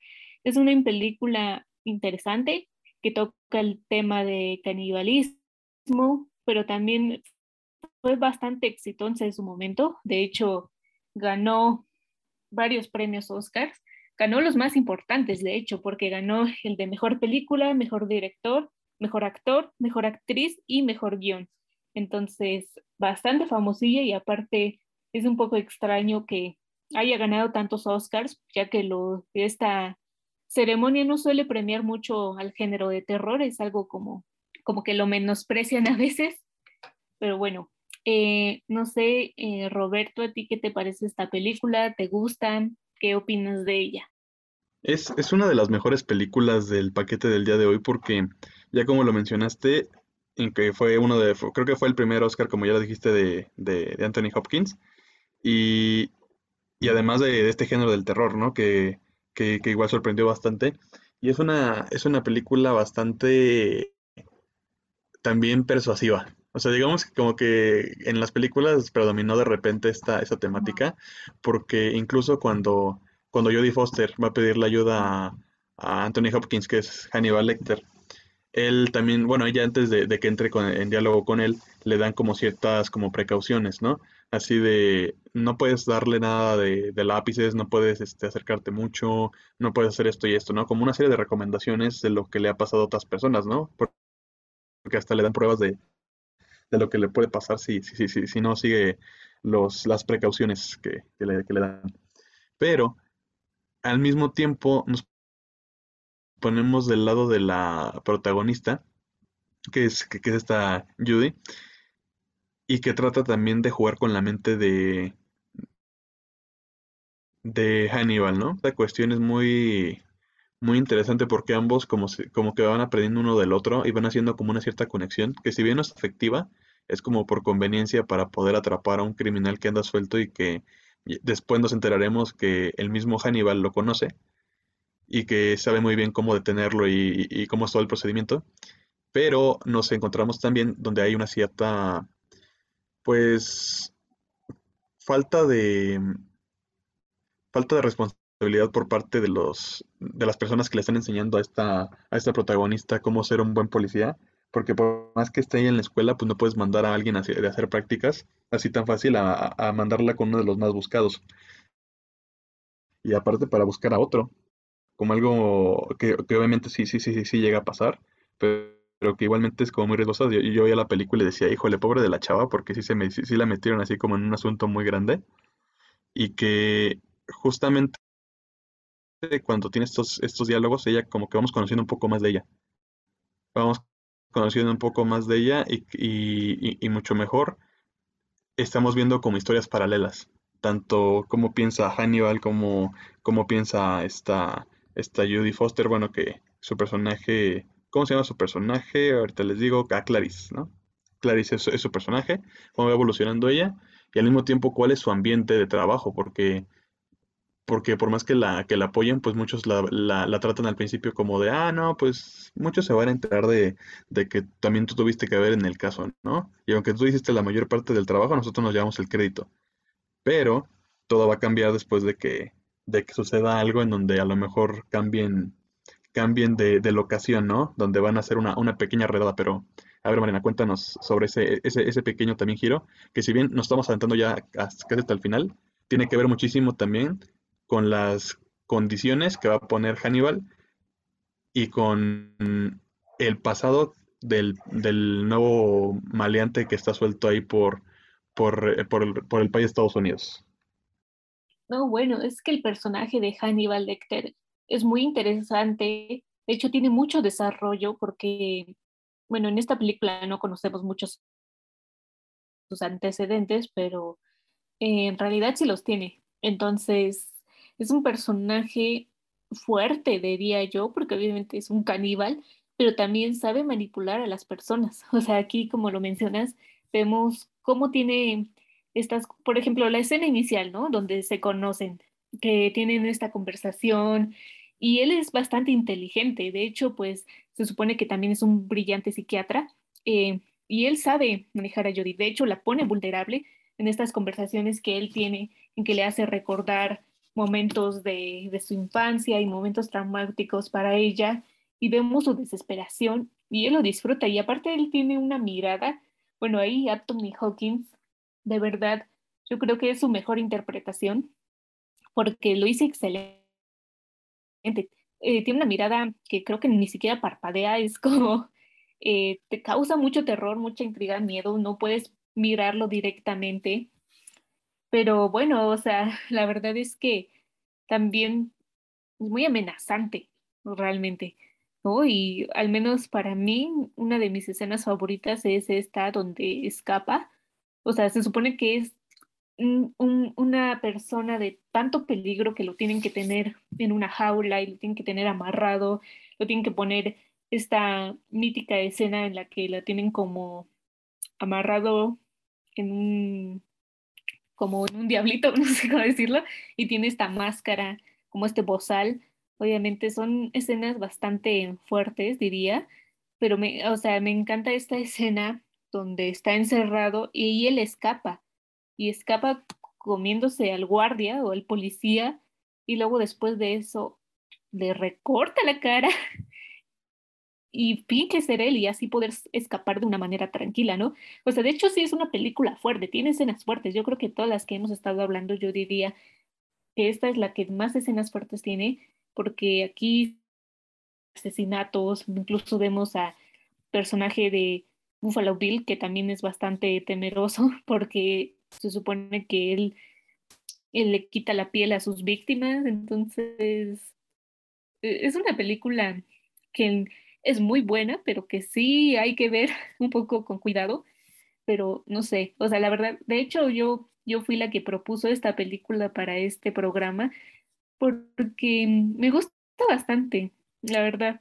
es una película interesante que toca el tema de canibalismo, pero también fue bastante exitosa en su momento. De hecho, ganó varios premios Oscars. Ganó los más importantes, de hecho, porque ganó el de mejor película, mejor director, mejor actor, mejor actriz y mejor guion. Entonces, bastante famosilla y aparte es un poco extraño que haya ganado tantos Oscars, ya que esta ceremonia no suele premiar mucho al género de terror, es algo como, como que lo menosprecian a veces, pero bueno, eh, no sé, eh, Roberto, ¿a ti qué te parece esta película? ¿Te gustan? ¿Qué opinas de ella? Es, es una de las mejores películas del paquete del día de hoy porque, ya como lo mencionaste, en que fue uno de, creo que fue el primer Oscar, como ya lo dijiste, de, de, Anthony Hopkins, y, y además de, de, este género del terror, ¿no? Que, que, igual sorprendió bastante. Y es una, es una película bastante también persuasiva. O sea, digamos que como que en las películas predominó de repente esta, esa temática, porque incluso cuando, cuando Jodie Foster va a pedirle ayuda a, Anthony Hopkins, que es Hannibal Lecter, él también, bueno, ella antes de, que entre en diálogo con él, le dan como ciertas como precauciones, ¿no? Así de, no puedes darle nada de, lápices, no puedes este, acercarte mucho, no puedes hacer esto y esto, ¿no? Como una serie de recomendaciones de lo que le ha pasado a otras personas, ¿no? Porque hasta le dan pruebas de, lo que le puede pasar si, si, si, si no sigue los, las precauciones que, le, que le dan. Pero al mismo tiempo nos ponemos del lado de la protagonista, que es, que, es esta Judy, y que trata también de jugar con la mente de, de Hannibal, ¿no? La cuestión es muy, muy interesante porque ambos como, como que van aprendiendo uno del otro y van haciendo como una cierta conexión, que si bien no es efectiva, es como por conveniencia para poder atrapar a un criminal que anda suelto y que después nos enteraremos que el mismo Hannibal lo conoce y que sabe muy bien cómo detenerlo y, cómo es todo el procedimiento. Pero nos encontramos también donde hay una cierta, pues, falta de, falta de responsabilidad por parte de los, de las personas que le están enseñando a esta, a esta protagonista cómo ser un buen policía. Porque por más que esté ahí en la escuela, pues no puedes mandar a alguien a, de hacer prácticas así tan fácil a, a mandarla con uno de los más buscados. Y aparte para buscar a otro como algo que, obviamente sí, sí, sí, sí, sí llega a pasar, pero, que igualmente es como muy riesgoso. Yo, yo veía la película y decía, híjole, pobre de la chava, porque sí, se me, sí, la metieron así como en un asunto muy grande. Y que justamente cuando tiene estos, estos diálogos, ella como que vamos conociendo un poco más de ella. Vamos conociendo un poco más de ella y, y, y mucho mejor estamos viendo como historias paralelas. Tanto como piensa Hannibal, como, como piensa esta, esta Judy Foster, bueno, que su personaje, ¿cómo se llama su personaje? Ahorita les digo, a Clarice, ¿no? Clarice es, su personaje, cómo va evolucionando ella, y al mismo tiempo cuál es su ambiente de trabajo, porque, porque por más que la, que la apoyen, pues muchos la, la, tratan al principio como de, ah, no, pues muchos se van a enterar de, de, que también tú tuviste que ver en el caso, ¿no? Y aunque tú hiciste la mayor parte del trabajo, nosotros nos llevamos el crédito. Pero todo va a cambiar después de que de que suceda algo en donde a lo mejor cambien, cambien de, de locación, ¿no? Donde van a hacer una, una pequeña redada, pero a ver, Marina, cuéntanos sobre ese, ese, ese pequeño también giro, que si bien nos estamos adelantando ya casi hasta el final, tiene que ver muchísimo también con las condiciones que va a poner Hannibal y con el pasado del, del nuevo maleante que está suelto ahí por, por, por el, por el país de Estados Unidos. No, bueno, es que el personaje de Hannibal Lecter es muy interesante. De hecho, tiene mucho desarrollo porque, bueno, en esta película no conocemos muchos sus antecedentes, pero eh, en realidad sí los tiene. Entonces, es un personaje fuerte, diría yo, porque obviamente es un caníbal, pero también sabe manipular a las personas. O sea, aquí, como lo mencionas, vemos cómo tiene estas, por ejemplo, la escena inicial, ¿no? Donde se conocen, que tienen esta conversación y él es bastante inteligente. De hecho, pues se supone que también es un brillante psiquiatra eh, y él sabe manejar a Jodie. De hecho, la pone vulnerable en estas conversaciones que él tiene, en que le hace recordar momentos de, de su infancia y momentos traumáticos para ella y vemos su desesperación y él lo disfruta y aparte él tiene una mirada, bueno, ahí Anthony Hawkins, de verdad, yo creo que es su mejor interpretación porque lo hizo excelente. Eh, tiene una mirada que creo que ni siquiera parpadea, es como, eh, te causa mucho terror, mucha intriga, miedo, no puedes mirarlo directamente. Pero bueno, o sea, la verdad es que también es muy amenazante, realmente. Y al menos para mí, una de mis escenas favoritas es esta donde escapa. O sea, se supone que es un, una persona de tanto peligro que lo tienen que tener en una jaula y lo tienen que tener amarrado, lo tienen que poner esta mítica escena en la que la tienen como amarrado en un como en un diablito, no sé cómo decirlo, y tiene esta máscara, como este bozal. Obviamente son escenas bastante fuertes, diría, pero me, o sea, me encanta esta escena donde está encerrado y él escapa y escapa comiéndose al guardia o al policía y luego después de eso le recorta la cara y finge ser él y así poder escapar de una manera tranquila, ¿no? O sea, de hecho sí es una película fuerte, tiene escenas fuertes. Yo creo que todas las que hemos estado hablando, yo diría que esta es la que más escenas fuertes tiene porque aquí asesinatos, incluso vemos a personaje de Buffalo Bill, que también es bastante temeroso, porque se supone que él, él le quita la piel a sus víctimas, entonces e, es una película que es muy buena, pero que sí hay que ver un poco con cuidado, pero no sé, o sea, la verdad, de hecho yo, yo fui la que propuso esta película para este programa porque me gusta bastante, la verdad.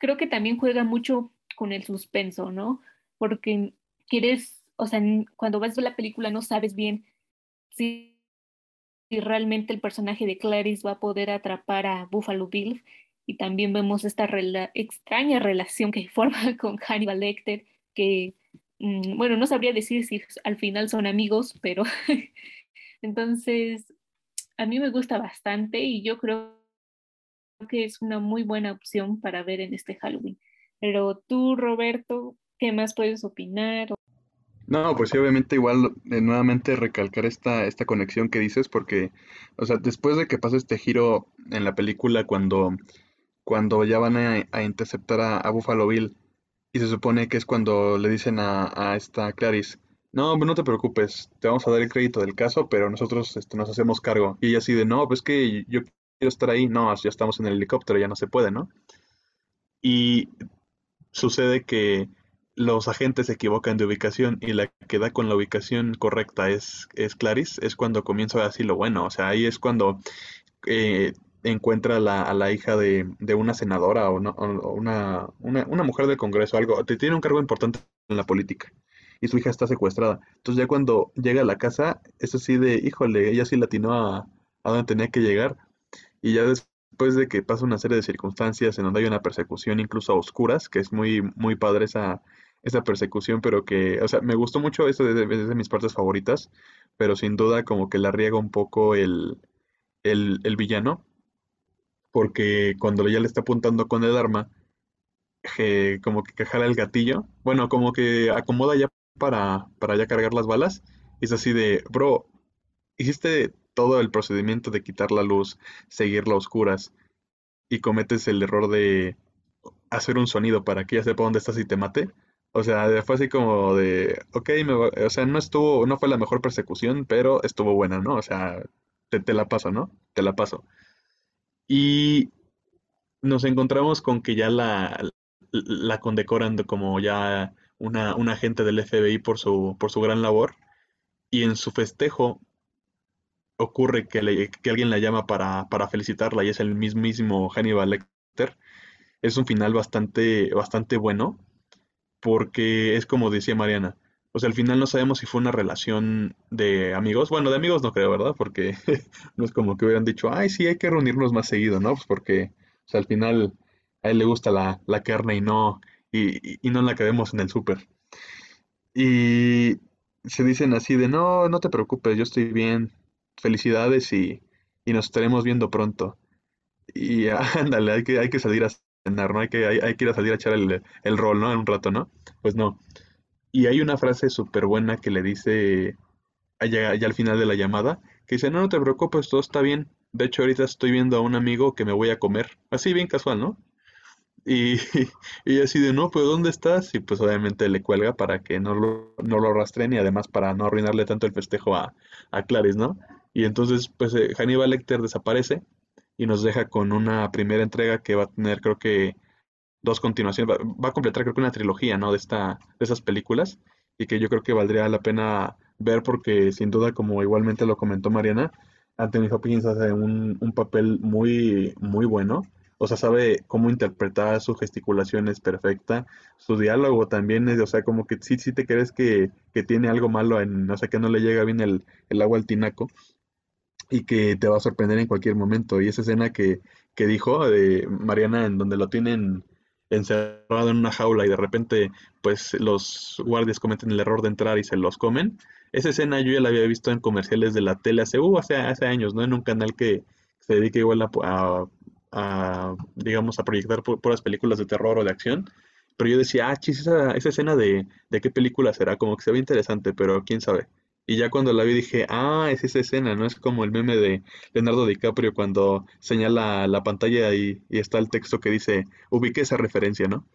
creo que también juega mucho con el suspenso, ¿no? Porque quieres, o sea, cuando vas a la película no sabes bien si realmente el personaje de Clarice va a poder atrapar a Buffalo Bill. Y también vemos esta extraña relación que forma con Hannibal Lecter, que, mm, bueno, no sabría decir si al final son amigos, pero entonces a mí me gusta bastante y yo creo que es una muy buena opción para ver en este Halloween. Pero tú, Roberto, ¿qué más puedes opinar? No, pues sí, obviamente igual eh, nuevamente recalcar esta, esta conexión que dices, porque, o sea, después de que pasa este giro en la película cuando, cuando ya van a, interceptar a, Buffalo Bill, y se supone que es cuando le dicen a, a esta Clarice, no, no te preocupes, te vamos a dar el crédito del caso, pero nosotros este, nos hacemos cargo. Y ella así de, no, pues que yo quiero estar ahí. No, ya estamos en el helicóptero, ya no se puede, ¿no? Y sucede que los agentes se equivocan de ubicación y la que da con la ubicación correcta es, es Clarice, es cuando comienza así lo bueno. O sea, ahí es cuando eh, encuentra a la hija de, una senadora o, una, una, una, mujer del Congreso, algo. Tiene un cargo importante en la política y su hija está secuestrada. Entonces ya cuando llega a la casa, es así de, híjole, ella sí latinó a, a donde tenía que llegar. Y ya después de que pasa una serie de circunstancias en donde hay una persecución incluso a oscuras, que es muy, muy padre esa, esa persecución, pero que, o sea, me gustó mucho, eso es de, mis partes favoritas, pero sin duda como que la riega un poco el, el, el villano. Porque cuando ya le está apuntando con el arma, como que jala el gatillo, bueno, como que acomoda ya para, para ya cargar las balas, y es así de, bro, hiciste todo el procedimiento de quitar la luz, seguirla a oscuras, y cometes el error de hacer un sonido para que ya sepa dónde estás y te mate. O sea, fue así como de, ok, me va- o sea, no estuvo, no fue la mejor persecución, pero estuvo buena, ¿no? O sea, te, te la paso, ¿no? Te la paso. Y nos encontramos con que ya la, la condecoran de como ya una, un agente del FBI por su, por su gran labor. Y en su festejo ocurre que, que alguien la llama para, para felicitarla y es el mismísimo Hannibal Lecter. Es un final bastante, bastante bueno porque es como decía Mariana. Sea, al final no sabemos si fue una relación de amigos. Bueno, de amigos no creo, ¿verdad? Porque no es como que hubieran dicho, ay, sí, hay que reunirnos más seguido, ¿no? Pues porque, o sea, al final a él le gusta la, la carne y no, y no la que vemos en el súper. Y se dicen así de, no, no te preocupes, yo estoy bien, felicidades y, y nos estaremos viendo pronto. Y ándale, hay que, hay que salir a cenar, ¿no? Hay que, hay, hay que ir a salir a echar el, el rol, ¿no? En un rato, ¿no? Pues no. Y hay una frase súper buena que le dice allá, al final de la llamada, que dice, no, no te preocupes, todo está bien. De hecho, ahorita estoy viendo a un amigo que me voy a comer. Así bien casual, ¿no? Y, y así de, no, pues ¿dónde estás? Y pues obviamente le cuelga para que no lo, no lo rastren y además para no arruinarle tanto el festejo a, a Clarice, ¿no? Y entonces, pues eh, Hannibal Lecter desaparece y nos deja con una primera entrega que va a tener, creo que, dos continuaciones. Va, va a completar, creo que una trilogía, ¿no? De esta, de esas películas y que yo creo que valdría la pena ver porque sin duda, como igualmente lo comentó Mariana, Anthony Hopkins hace un, un papel muy, muy bueno. O sea, sabe cómo interpretar, su gesticulación es perfecta, su diálogo también es, o sea, como que sí, sí te crees que, que tiene algo malo en, o sea, que no le llega bien el, el agua al tinaco y que te va a sorprender en cualquier momento. Y esa escena que, que dijo de Mariana, en donde lo tienen encerrado en una jaula y de repente, pues los guardias cometen el error de entrar y se los comen. Esa escena yo ya la había visto en comerciales de la tele hace, uh, hace, hace años, ¿no? En un canal que se dedica igual a, a- a, digamos, a proyectar pu- puras películas de terror o de acción. Pero yo decía, ah, chis, esa, esa escena de, de qué película será, como que se ve interesante, pero quién sabe. Y ya cuando la vi dije, ah, es esa escena, ¿no? Es como el meme de Leonardo DiCaprio cuando señala la pantalla y, está el texto que dice, ubique esa referencia, ¿no?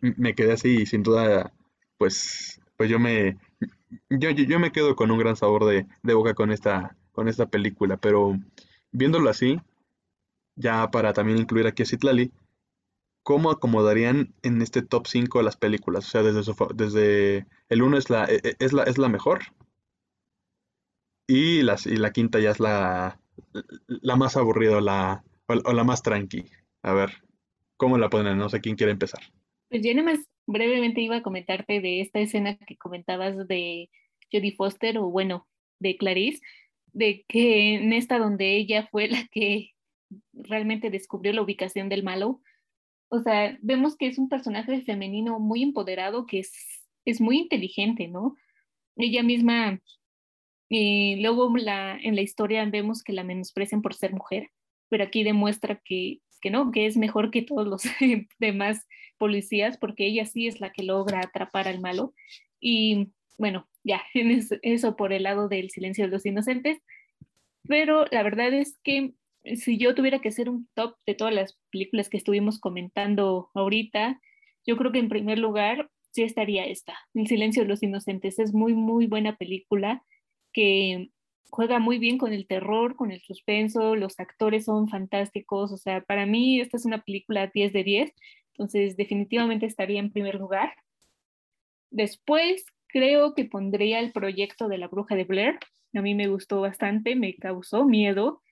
Me quedé así y sin duda, pues, pues yo me, yo, yo, yo me quedo con un gran sabor de, de boca con esta, con esta película, pero viéndolo así, ya para también incluir aquí a Citlali, ¿cómo acomodarían en este top 5 las películas? O sea, desde, su desde el uno es la, e- e- es la, es la mejor y, las, y la quinta ya es la, la más aburrida la, o, o la más tranqui. A ver, ¿cómo la ponen? No sé quién quiere empezar. Pues yo nada más brevemente iba a comentarte de esta escena que comentabas de Jodie Foster, o bueno, de Clarice, de que en esta donde ella fue la que realmente descubrió la ubicación del malo. O sea, vemos que es un personaje femenino muy empoderado, que es, es muy inteligente, ¿no? Ella misma, y luego la, en la historia vemos que la menosprecian por ser mujer, pero aquí demuestra que, que no, que es mejor que todos los demás policías, porque ella sí es la que logra atrapar al malo. Y bueno, ya, eso por el lado del silencio de los inocentes. Pero la verdad es que si yo tuviera que hacer un top de todas las películas que estuvimos comentando ahorita, yo creo que en primer lugar sí estaría esta, El silencio de los inocentes. Es muy, muy buena película que juega muy bien con el terror, con el suspenso, los actores son fantásticos, o sea, para mí esta es una película 10 de 10, entonces definitivamente estaría en primer lugar. Después creo que pondría el proyecto de la bruja de Blair, a mí me gustó bastante, me causó miedo,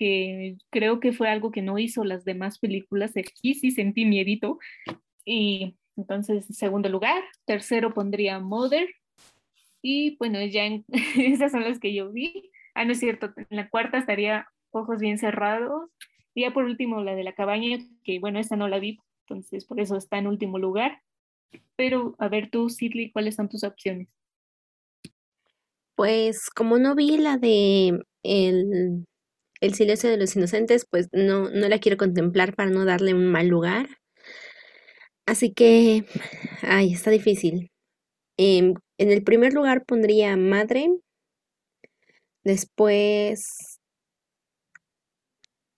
que creo que fue algo que no hizo las demás películas, aquí sí sentí miedito, y entonces en segundo lugar, tercero pondría Mother, y bueno, ya en- esas son las que yo vi. Ah, no es cierto, en la cuarta estaría Ojos bien cerrados. Y ya por último, la de la cabaña, que bueno, esa no la vi, entonces por eso está en último lugar. Pero a ver tú, Sidley, ¿cuáles son tus opciones? Pues como no vi la de el, El silencio de los inocentes, pues no, no la quiero contemplar para no darle un mal lugar. Así que, ay, está difícil. Em, en el primer lugar pondría Madre. Después,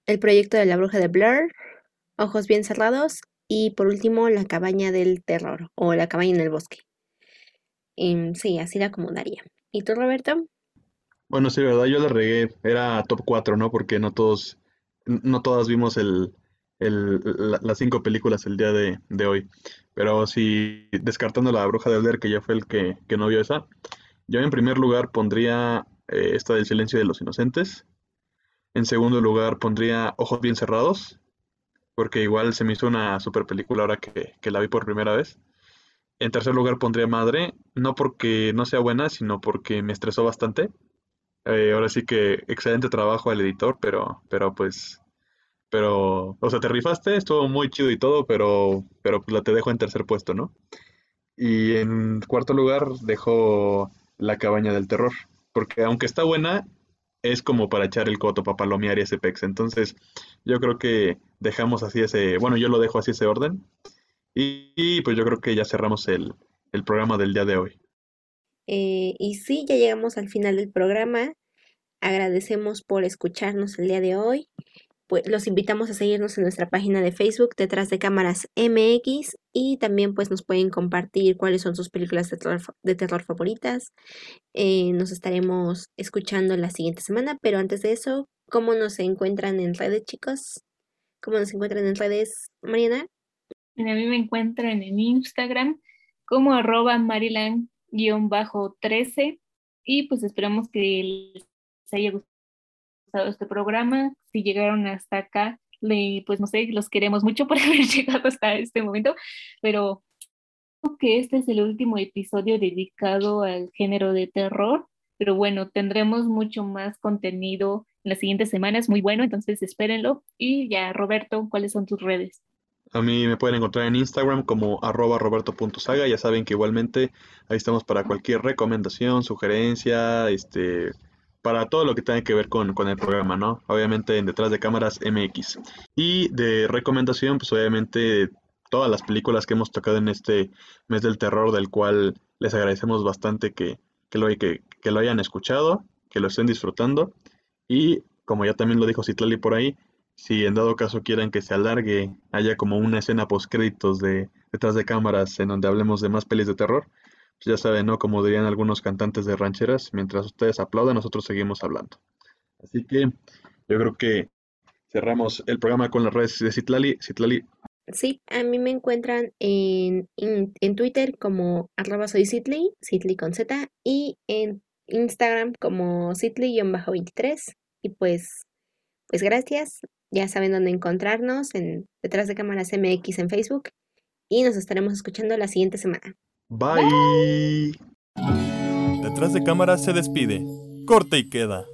el proyecto de la bruja de Blur. Ojos bien cerrados. Y por último, la cabaña del terror o la cabaña en el bosque. Em, sí, así la acomodaría. ¿Y tú, Roberto? Bueno, sí, verdad, yo la regué, era top 4, ¿no? Porque no todos, no todas vimos el, el- la- las cinco películas el día de, de hoy. Pero si descartando la Bruja de Blair, que ya fue el que, que no vio esa, yo en primer lugar pondría eh, esta del Silencio de los Inocentes. En segundo lugar pondría Ojos Bien Cerrados, porque igual se me hizo una super película ahora que, que la vi por primera vez. En tercer lugar pondría Madre, no porque no sea buena, sino porque me estresó bastante. Eh, ahora sí que excelente trabajo al editor, pero, pero pues, pero, o sea, te rifaste, estuvo muy chido y todo, pero, pero pues la te dejo en tercer puesto, ¿no? Y en cuarto lugar dejo La cabaña del terror, porque aunque está buena, es como para echar el coto, para palomear ese pex. Entonces, yo creo que dejamos así ese, bueno, yo lo dejo así ese orden. Y, y, pues yo creo que ya cerramos el, el programa del día de hoy. Eh, y sí, ya llegamos al final del programa. Agradecemos por escucharnos el día de hoy. Pues los invitamos a seguirnos en nuestra página de Facebook, Detrás de Cámaras MX, y también pues nos pueden compartir cuáles son sus películas de terror, favoritas. Eh, nos estaremos escuchando la siguiente semana, pero antes de eso, ¿cómo nos encuentran en redes, chicos? ¿Cómo nos encuentran en redes, Mariana? A mí me encuentran en Instagram como arroba marilan-13 y pues esperamos que les haya gustado este programa. Si llegaron hasta acá, le, pues no sé, los queremos mucho por haber llegado hasta este momento, pero creo que este es el último episodio dedicado al género de terror, pero bueno, tendremos mucho más contenido en las siguientes semanas, muy bueno, entonces espérenlo. Y ya, Roberto, ¿cuáles son tus redes? A mí me pueden encontrar en Instagram como arroba roberto.saga. Ya saben que igualmente ahí estamos para cualquier recomendación, sugerencia, este, para todo lo que tenga que ver con, con el programa, ¿no? Obviamente en Detrás de Cámaras MX. Y de recomendación, pues obviamente todas las películas que hemos tocado en este mes del terror, del cual les agradecemos bastante que, que lo, que, que lo hayan escuchado, que lo estén disfrutando. Y como ya también lo dijo Citlali por ahí, si en dado caso quieran que se alargue, haya como una escena post créditos de detrás de cámaras en donde hablemos de más pelis de terror, pues ya saben, ¿no? Como dirían algunos cantantes de rancheras, mientras ustedes aplaudan, nosotros seguimos hablando. Así que yo creo que cerramos el programa con las redes de Citlali. Citlali, Sí, a mí me encuentran en, en, en Twitter como arroba soy Citley, Citley con Z, y en Instagram como Citley-23. Y pues, pues gracias. Ya saben dónde encontrarnos en Detrás de Cámaras MX en Facebook. Y nos estaremos escuchando la siguiente semana. bye. Detrás de cámara se despide. Corte y queda.